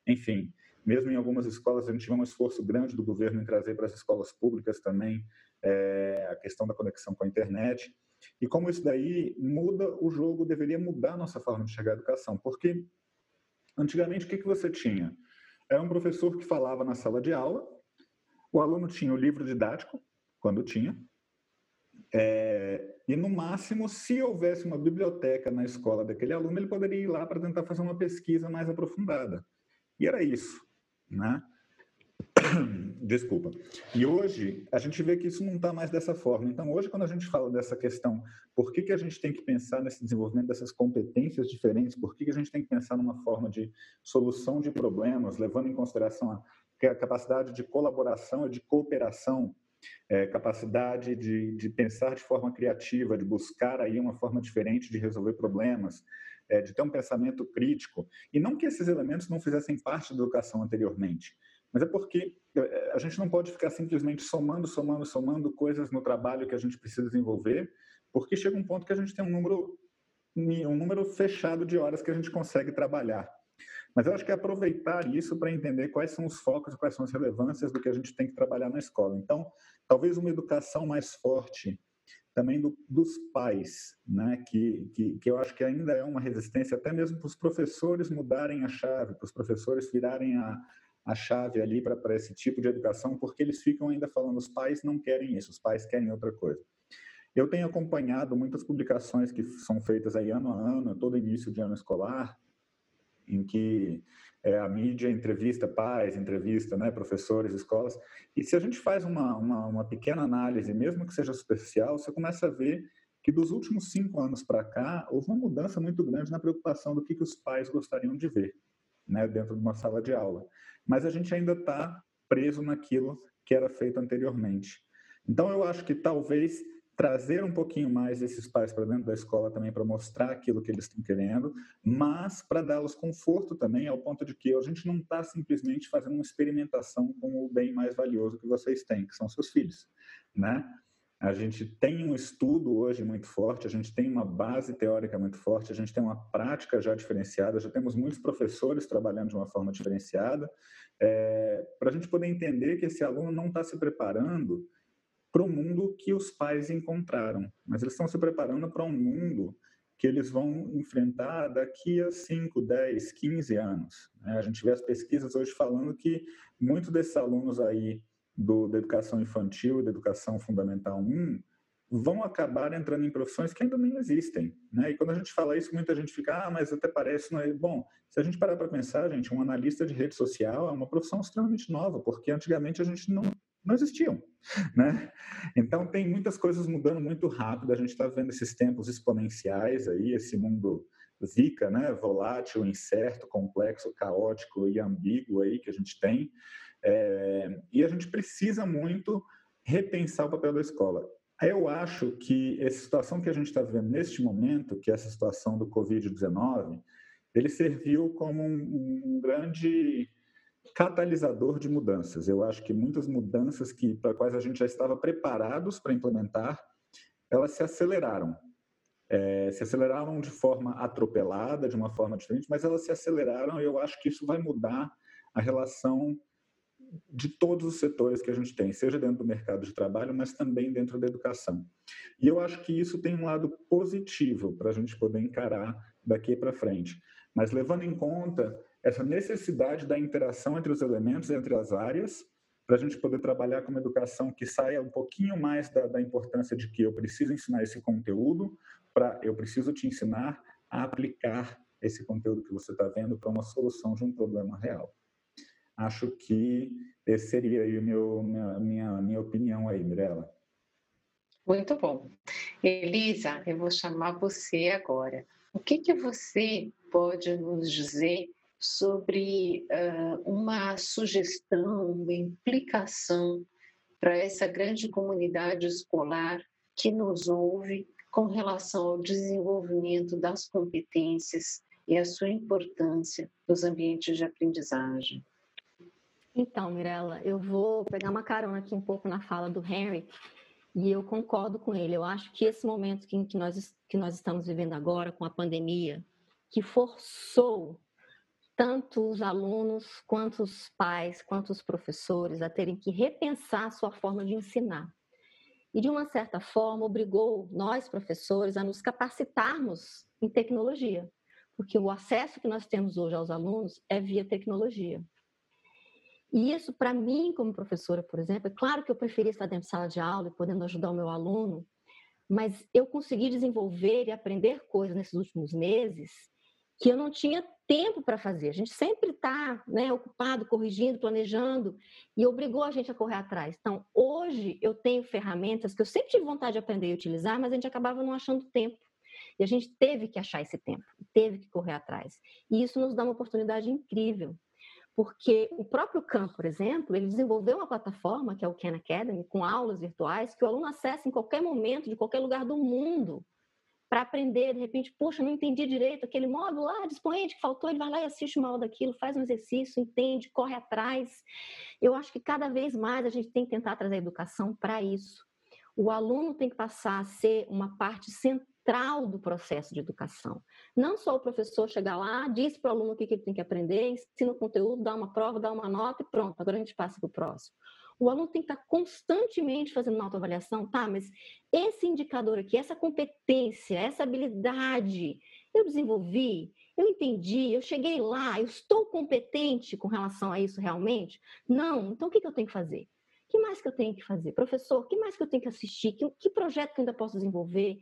enfim. Mesmo em algumas escolas, a gente vê um esforço grande do governo em trazer para as escolas públicas também é, a questão da conexão com a internet. E como isso daí muda o jogo, deveria mudar a nossa forma de chegar à educação. Porque antigamente, o que, que você tinha? Era um professor que falava na sala de aula, o aluno tinha o livro didático, quando tinha, é, e no máximo, se houvesse uma biblioteca na escola daquele aluno, ele poderia ir lá para tentar fazer uma pesquisa mais aprofundada. E era isso, né? Desculpa. E hoje a gente vê que isso não está mais dessa forma. Então, hoje, quando a gente fala dessa questão, por que, que a gente tem que pensar nesse desenvolvimento dessas competências diferentes? Por que, que a gente tem que pensar numa forma de solução de problemas, levando em consideração a, capacidade de colaboração e de cooperação é, capacidade de, de pensar de forma criativa, de buscar aí uma forma diferente de resolver problemas, é, de ter um pensamento crítico. E não que esses elementos não fizessem parte da educação anteriormente, mas é porque é, a gente não pode ficar simplesmente somando, somando, somando coisas no trabalho que a gente precisa desenvolver, porque chega um ponto que a gente tem um número um número fechado de horas que a gente consegue trabalhar. Mas eu acho que é aproveitar isso para entender quais são os focos, quais são as relevâncias do que a gente tem que trabalhar na escola. Então, talvez uma educação mais forte também do, dos pais, né? Que, que, que eu acho que ainda é uma resistência, até mesmo para os professores mudarem a chave, para os professores virarem a, a chave ali para esse tipo de educação, porque eles ficam ainda falando, os pais não querem isso, os pais querem outra coisa. Eu tenho acompanhado muitas publicações que são feitas aí ano a ano, todo início de ano escolar, em que é, a mídia entrevista pais, entrevista né, professores, escolas, e se a gente faz uma, uma, uma pequena análise, mesmo que seja superficial, você começa a ver que dos últimos cinco anos para cá houve uma mudança muito grande na preocupação do que, que os pais gostariam de ver né, dentro de uma sala de aula. Mas a gente ainda está preso naquilo que era feito anteriormente. Então, eu acho que talvez trazer um pouquinho mais esses pais para dentro da escola também para mostrar aquilo que eles estão querendo, mas para dar-los conforto também, ao ponto de que a gente não está simplesmente fazendo uma experimentação com o bem mais valioso que vocês têm, que são seus filhos, né? A gente tem um estudo hoje muito forte, a gente tem uma base teórica muito forte, a gente tem uma prática já diferenciada, já temos muitos professores trabalhando de uma forma diferenciada, é, para a gente poder entender que esse aluno não está se preparando para o mundo que os pais encontraram, mas eles estão se preparando para um mundo que eles vão enfrentar daqui a 5, 10, 15 anos. Né? A gente vê as pesquisas hoje falando que muitos desses alunos aí do, da educação infantil e da educação fundamental 1 vão acabar entrando em profissões que ainda nem existem. Né? E quando a gente fala isso, muita gente fica, ah, mas até parece, não é? Bom, se a gente parar para pensar, gente, um analista de rede social é uma profissão extremamente nova, porque antigamente a gente não, não existiam, né? Então tem muitas coisas mudando muito rápido, a gente está vendo esses tempos exponenciais aí, esse mundo zica, né? Volátil, incerto, complexo, caótico e ambíguo aí que a gente tem. É, e a gente precisa muito repensar o papel da escola. Eu acho que essa situação que a gente está vivendo neste momento, que é essa situação do Covid-19, ele serviu como um, um, grande catalisador de mudanças. Eu acho que muitas mudanças que para quais a gente já estava preparados para implementar, elas se aceleraram. É, se aceleraram de forma atropelada, de uma forma diferente, mas elas se aceleraram e eu acho que isso vai mudar a relação de todos os setores que a gente tem, seja dentro do mercado de trabalho, mas também dentro da educação. E eu acho que isso tem um lado positivo para a gente poder encarar daqui para frente. Mas levando em conta essa necessidade da interação entre os elementos, entre as áreas, para a gente poder trabalhar com uma educação que saia um pouquinho mais da, da importância de que eu preciso ensinar esse conteúdo, para eu preciso te ensinar a aplicar esse conteúdo que você está vendo para uma solução de um problema real. Acho que esse seria aí meu, minha, minha, minha opinião aí, Mirella. Muito bom. Elisa, eu vou chamar você agora. O que, que você pode nos dizer sobre uh, uma sugestão, uma implicação para essa grande comunidade escolar que nos ouve com relação ao desenvolvimento das competências e a sua importância nos ambientes de aprendizagem? Então, Mirella, eu vou pegar uma carona aqui um pouco na fala do Henry e eu concordo com ele. Eu acho que esse momento que, que, nós, que nós estamos vivendo agora com a pandemia, que forçou tanto os alunos, quanto os pais, quanto os professores a terem que repensar a sua forma de ensinar. E, de uma certa forma, obrigou nós, professores, a nos capacitarmos em tecnologia, porque o acesso que nós temos hoje aos alunos é via tecnologia. E isso, para mim, como professora, por exemplo, é claro que eu preferia estar dentro de sala de aula e podendo ajudar o meu aluno, mas eu consegui desenvolver e aprender coisas nesses últimos meses que eu não tinha tempo para fazer. A gente sempre está né, ocupado, corrigindo, planejando, e obrigou a gente a correr atrás. Então, hoje eu tenho ferramentas que eu sempre tive vontade de aprender e utilizar, mas a gente acabava não achando tempo. E a gente teve que achar esse tempo, teve que correr atrás. E isso nos dá uma oportunidade incrível porque o próprio Khan, por exemplo, ele desenvolveu uma plataforma, que é o Khan Academy, com aulas virtuais, que o aluno acessa em qualquer momento, de qualquer lugar do mundo, para aprender, de repente, poxa, não entendi direito aquele módulo lá, dispoente que faltou, ele vai lá e assiste uma aula daquilo, faz um exercício, entende, corre atrás. Eu acho que cada vez mais a gente tem que tentar trazer a educação para isso. O aluno tem que passar a ser uma parte central do processo de educação. Não só o professor chegar lá, diz para o aluno o que ele tem que aprender, ensina o conteúdo, dá uma prova, dá uma nota e pronto, agora a gente passa para o próximo. O aluno tem que estar constantemente fazendo uma autoavaliação, tá, mas esse indicador aqui, essa competência, essa habilidade, eu desenvolvi, eu entendi, eu cheguei lá, eu estou competente com relação a isso realmente? Não, então o que eu tenho que fazer? O que mais que eu tenho que fazer? Professor, o que mais que eu tenho que assistir? Que, que projeto que eu ainda posso desenvolver?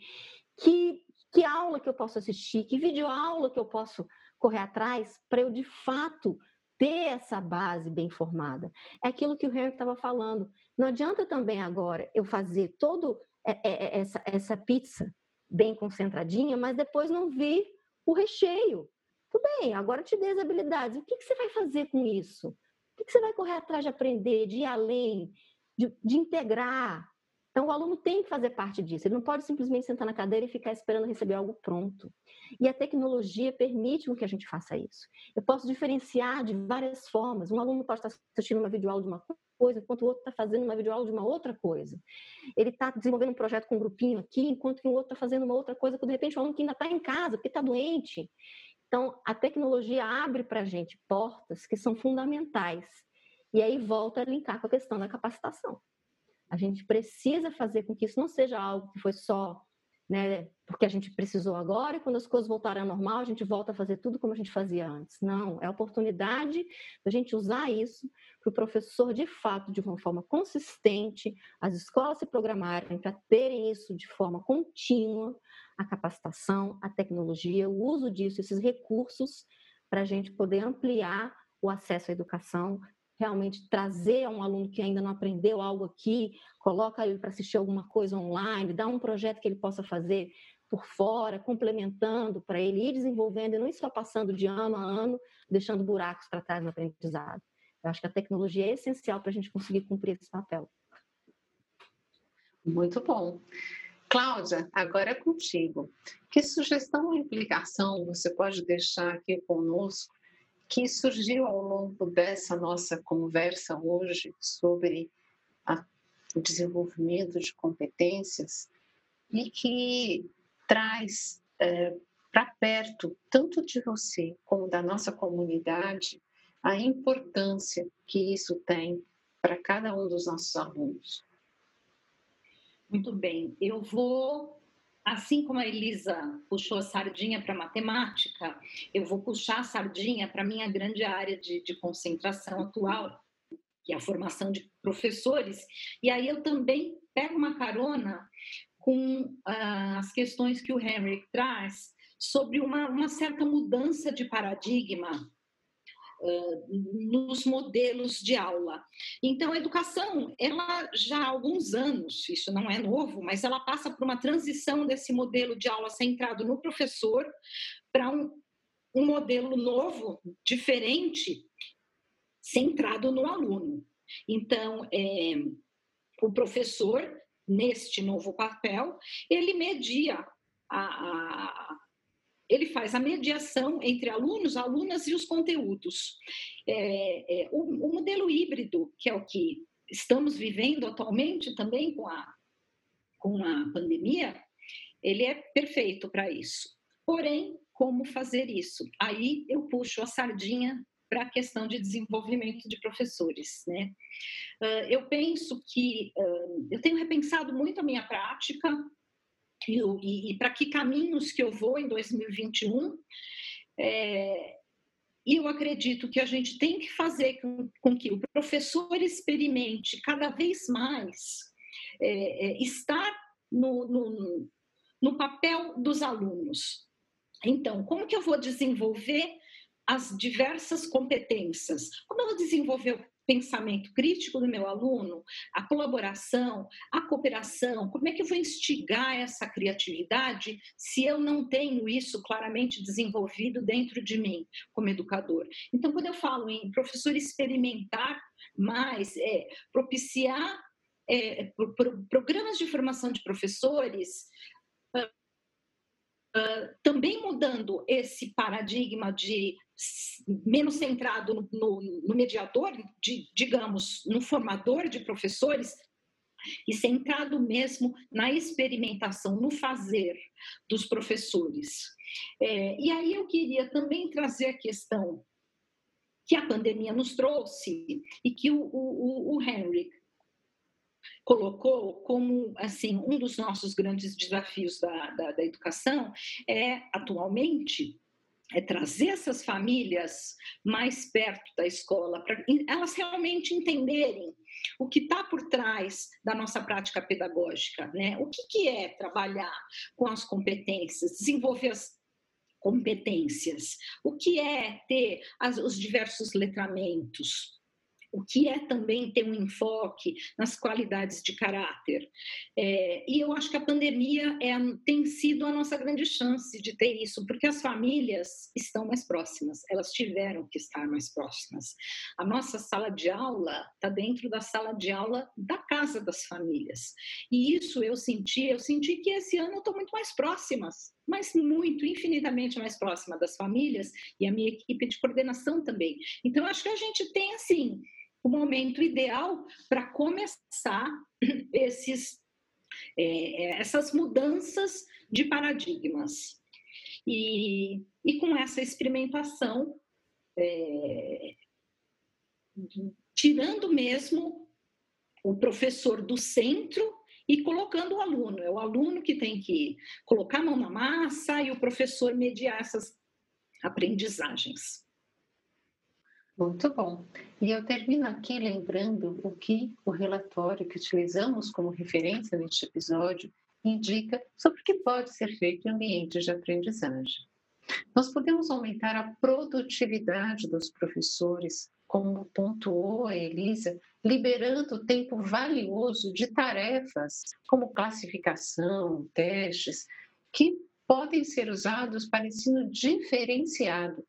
que, que aula que eu posso assistir, que videoaula que eu posso correr atrás para eu, de fato, ter essa base bem formada. É aquilo que o Henry estava falando. Não adianta também agora eu fazer todo é, é, essa, essa pizza bem concentradinha, mas depois não vir o recheio. Tudo bem, agora te dei as habilidades. O que, que você vai fazer com isso? O que, que você vai correr atrás de aprender, de ir além, de, de integrar? Então, o aluno tem que fazer parte disso. Ele não pode simplesmente sentar na cadeira e ficar esperando receber algo pronto. E a tecnologia permite que a gente faça isso. Eu posso diferenciar de várias formas. Um aluno pode estar assistindo uma videoaula de uma coisa, enquanto o outro está fazendo uma videoaula de uma outra coisa. Ele está desenvolvendo um projeto com um grupinho aqui, enquanto que o outro está fazendo uma outra coisa, de repente o aluno que ainda está em casa, porque está doente. Então, a tecnologia abre para a gente portas que são fundamentais. E aí volta a linkar com a questão da capacitação. A gente precisa fazer com que isso não seja algo que foi só né, porque a gente precisou agora e quando as coisas voltarem ao normal, a gente volta a fazer tudo como a gente fazia antes. Não, é a oportunidade da gente usar isso para o professor, de fato, de uma forma consistente, as escolas se programarem para terem isso de forma contínua, a capacitação, a tecnologia, o uso disso, esses recursos, para a gente poder ampliar o acesso à educação, realmente trazer a um aluno que ainda não aprendeu algo aqui, coloca ele para assistir alguma coisa online, dá um projeto que ele possa fazer por fora, complementando para ele ir desenvolvendo e não só passando de ano a ano, deixando buracos para trás no aprendizado. Eu acho que a tecnologia é essencial para a gente conseguir cumprir esse papel. Muito bom. Cláudia, agora é contigo. Que sugestão ou implicação você pode deixar aqui conosco que surgiu ao longo dessa nossa conversa hoje sobre a, o desenvolvimento de competências e que traz é, para perto, tanto de você como da nossa comunidade, a importância que isso tem para cada um dos nossos alunos. Muito bem, eu vou assim como a Elisa puxou a sardinha para matemática, eu vou puxar a sardinha para minha grande área de, de, concentração atual, que é a formação de professores, e aí eu também pego uma carona com ah, as questões que o Henry traz sobre uma, uma certa mudança de paradigma nos modelos de aula. Então, a educação, ela já há alguns anos, isso não é novo, mas ela passa por uma transição desse modelo de aula centrado no professor para um, um modelo novo, diferente, centrado no aluno. Então, é, o professor, neste novo papel, ele media a, a ele faz a mediação entre alunos, alunas e os conteúdos. É, é, o, o, modelo híbrido, que é o que estamos vivendo atualmente também com a, com a pandemia, ele é perfeito para isso. Porém, como fazer isso? Aí eu puxo a sardinha para a questão de desenvolvimento de professores, né? Eu penso que eu tenho repensado muito a minha prática, e, e, e para que caminhos que eu vou em 2021. É, e eu acredito que a gente tem que fazer com, com que o professor experimente cada vez mais é, é, estar no, no, no papel dos alunos. Então, como que eu vou desenvolver as diversas competências? Como eu vou desenvolver pensamento crítico do meu aluno, a colaboração, a cooperação, como é que eu vou instigar essa criatividade se eu não tenho isso claramente desenvolvido dentro de mim como educador? Então, quando eu falo em professor experimentar mais, é, propiciar é, pro, programas de formação de professores, Uh, também mudando esse paradigma de menos centrado no, no, no mediador, de, digamos, no formador de professores, e centrado mesmo na experimentação, no fazer dos professores. É, e aí eu queria também trazer a questão que a pandemia nos trouxe e que o, o, o Henry colocou como assim um dos nossos grandes desafios da, da, da educação é atualmente é trazer essas famílias mais perto da escola, para elas realmente entenderem o que está por trás da nossa prática pedagógica, né? O que, que é trabalhar com as competências, desenvolver as competências. O que é ter as, os diversos letramentos? O que é também ter um enfoque nas qualidades de caráter. É, e eu acho que a pandemia é, tem sido a nossa grande chance de ter isso, porque as famílias estão mais próximas, elas tiveram que estar mais próximas. A nossa sala de aula está dentro da sala de aula da casa das famílias. E isso eu senti, eu senti que esse ano eu estou muito mais próximas mas muito, infinitamente mais próxima das famílias e a minha equipe de coordenação também. Então, acho que a gente tem, assim, o momento ideal para começar esses, é, é, essas mudanças de paradigmas. E, e com essa experimentação, é, tirando mesmo o professor do centro e colocando o aluno. É o aluno que tem que colocar a mão na massa e o professor mediar essas aprendizagens. Muito bom. E eu termino aqui lembrando o que o relatório que utilizamos como referência neste episódio indica sobre o que pode ser feito em ambientes de aprendizagem. Nós podemos aumentar a produtividade dos professores, como pontuou a Elisa, liberando tempo valioso de tarefas como classificação, testes, que podem ser usados para ensino diferenciado,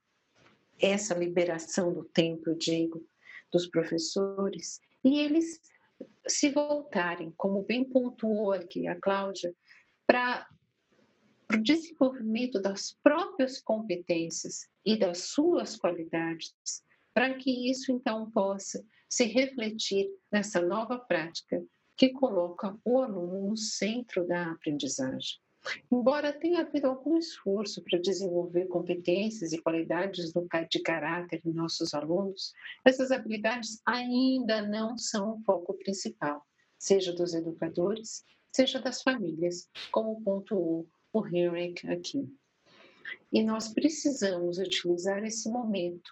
essa liberação do tempo, eu digo, dos professores, e eles se voltarem, como bem pontuou aqui a Cláudia, para o desenvolvimento das próprias competências e das suas qualidades, para que isso então possa se refletir nessa nova prática que coloca o aluno no centro da aprendizagem. Embora tenha havido algum esforço para desenvolver competências e qualidades de caráter em nossos alunos, essas habilidades ainda não são o foco principal, seja dos educadores, seja das famílias, como pontuou o Henrik aqui. E nós precisamos utilizar esse momento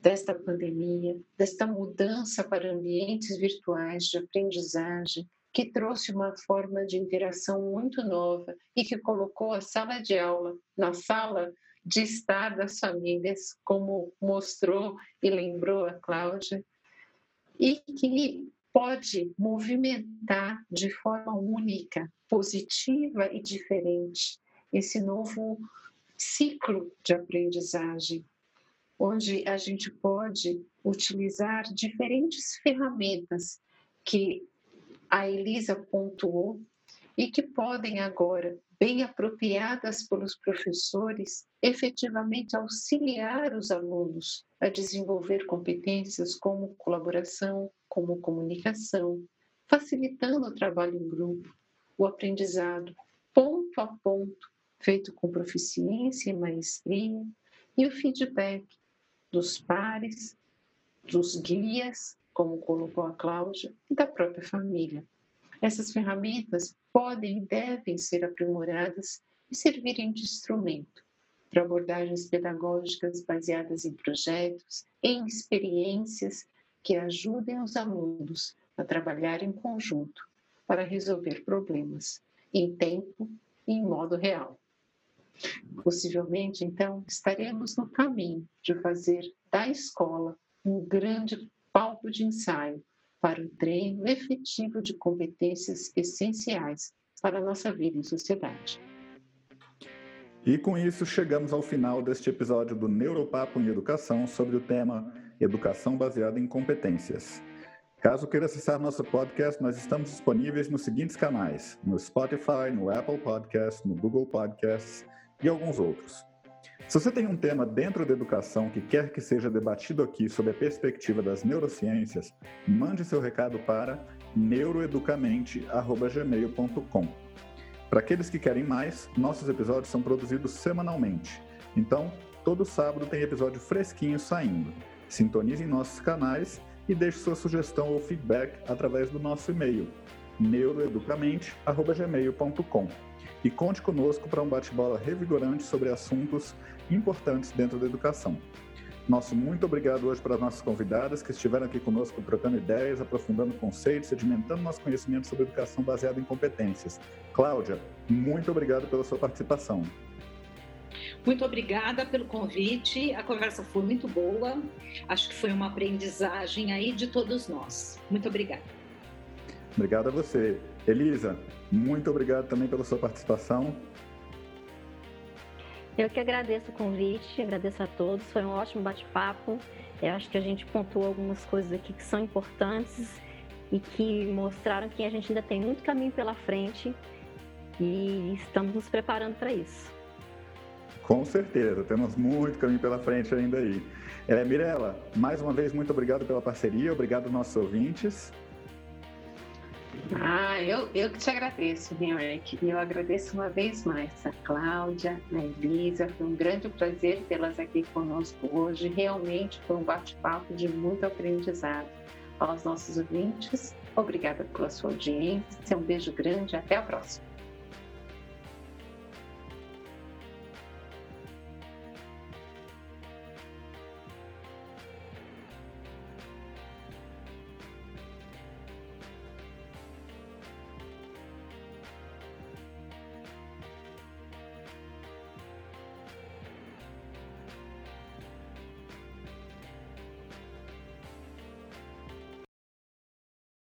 desta pandemia, desta mudança para ambientes virtuais de aprendizagem, que trouxe uma forma de interação muito nova e que colocou a sala de aula na sala de estar das famílias, como mostrou e lembrou a Cláudia, e que pode movimentar de forma única, positiva e diferente esse novo ciclo de aprendizagem, onde a gente pode utilizar diferentes ferramentas que a Elisa pontuou e que podem agora, bem apropriadas pelos professores, efetivamente auxiliar os alunos a desenvolver competências como colaboração, como comunicação, facilitando o trabalho em grupo, o aprendizado ponto a ponto, feito com proficiência e maestria, e o feedback dos pares, dos guias como colocou a Cláudia, e da própria família. Essas ferramentas podem e devem ser aprimoradas e servirem de instrumento para abordagens pedagógicas baseadas em projetos, em experiências que ajudem os alunos a trabalhar em conjunto para resolver problemas em tempo e em modo real. Possivelmente, então, estaremos no caminho de fazer da escola um grande palco de ensaio para o treino efetivo de competências essenciais para a nossa vida em sociedade. E com isso chegamos ao final deste episódio do Neuropapo em Educação sobre o tema Educação baseada em competências. Caso queira acessar nosso podcast, nós estamos disponíveis nos seguintes canais: no Spotify, no Apple Podcasts, no Google Podcasts e alguns outros. Se você tem um tema dentro da educação que quer que seja debatido aqui sob a perspectiva das neurociências, mande seu recado para neuroeducamente.gmail.com. Para aqueles que querem mais, nossos episódios são produzidos semanalmente. Então, todo sábado tem episódio fresquinho saindo. Sintonize em nossos canais e deixe sua sugestão ou feedback através do nosso e-mail neuroeducamente.gmail.com e conte conosco para um bate-bola revigorante sobre assuntos importantes dentro da educação. Nosso muito obrigado hoje para as nossas convidadas que estiveram aqui conosco trocando ideias, aprofundando conceitos, sedimentando nosso conhecimento sobre educação baseada em competências. Cláudia, muito obrigado pela sua participação. Muito obrigada pelo convite. A conversa foi muito boa. Acho que foi uma aprendizagem aí de todos nós. Muito obrigada. Obrigado a você. Elisa, muito obrigado também pela sua participação. Eu que agradeço o convite, agradeço a todos. Foi um ótimo bate-papo. Eu acho que a gente pontuou algumas coisas aqui que são importantes e que mostraram que a gente ainda tem muito caminho pela frente e estamos nos preparando para isso. Com certeza, temos muito caminho pela frente ainda aí. É, Mirela, mais uma vez, muito obrigado pela parceria, obrigado aos nossos ouvintes. Ah, eu, eu que te agradeço, Henrique. Eu agradeço uma vez mais a Cláudia, a Elisa. Foi um grande prazer tê-las aqui conosco hoje. Realmente foi um bate-papo de muito aprendizado. Aos nossos ouvintes, obrigada pela sua audiência. Um beijo grande e até a próxima.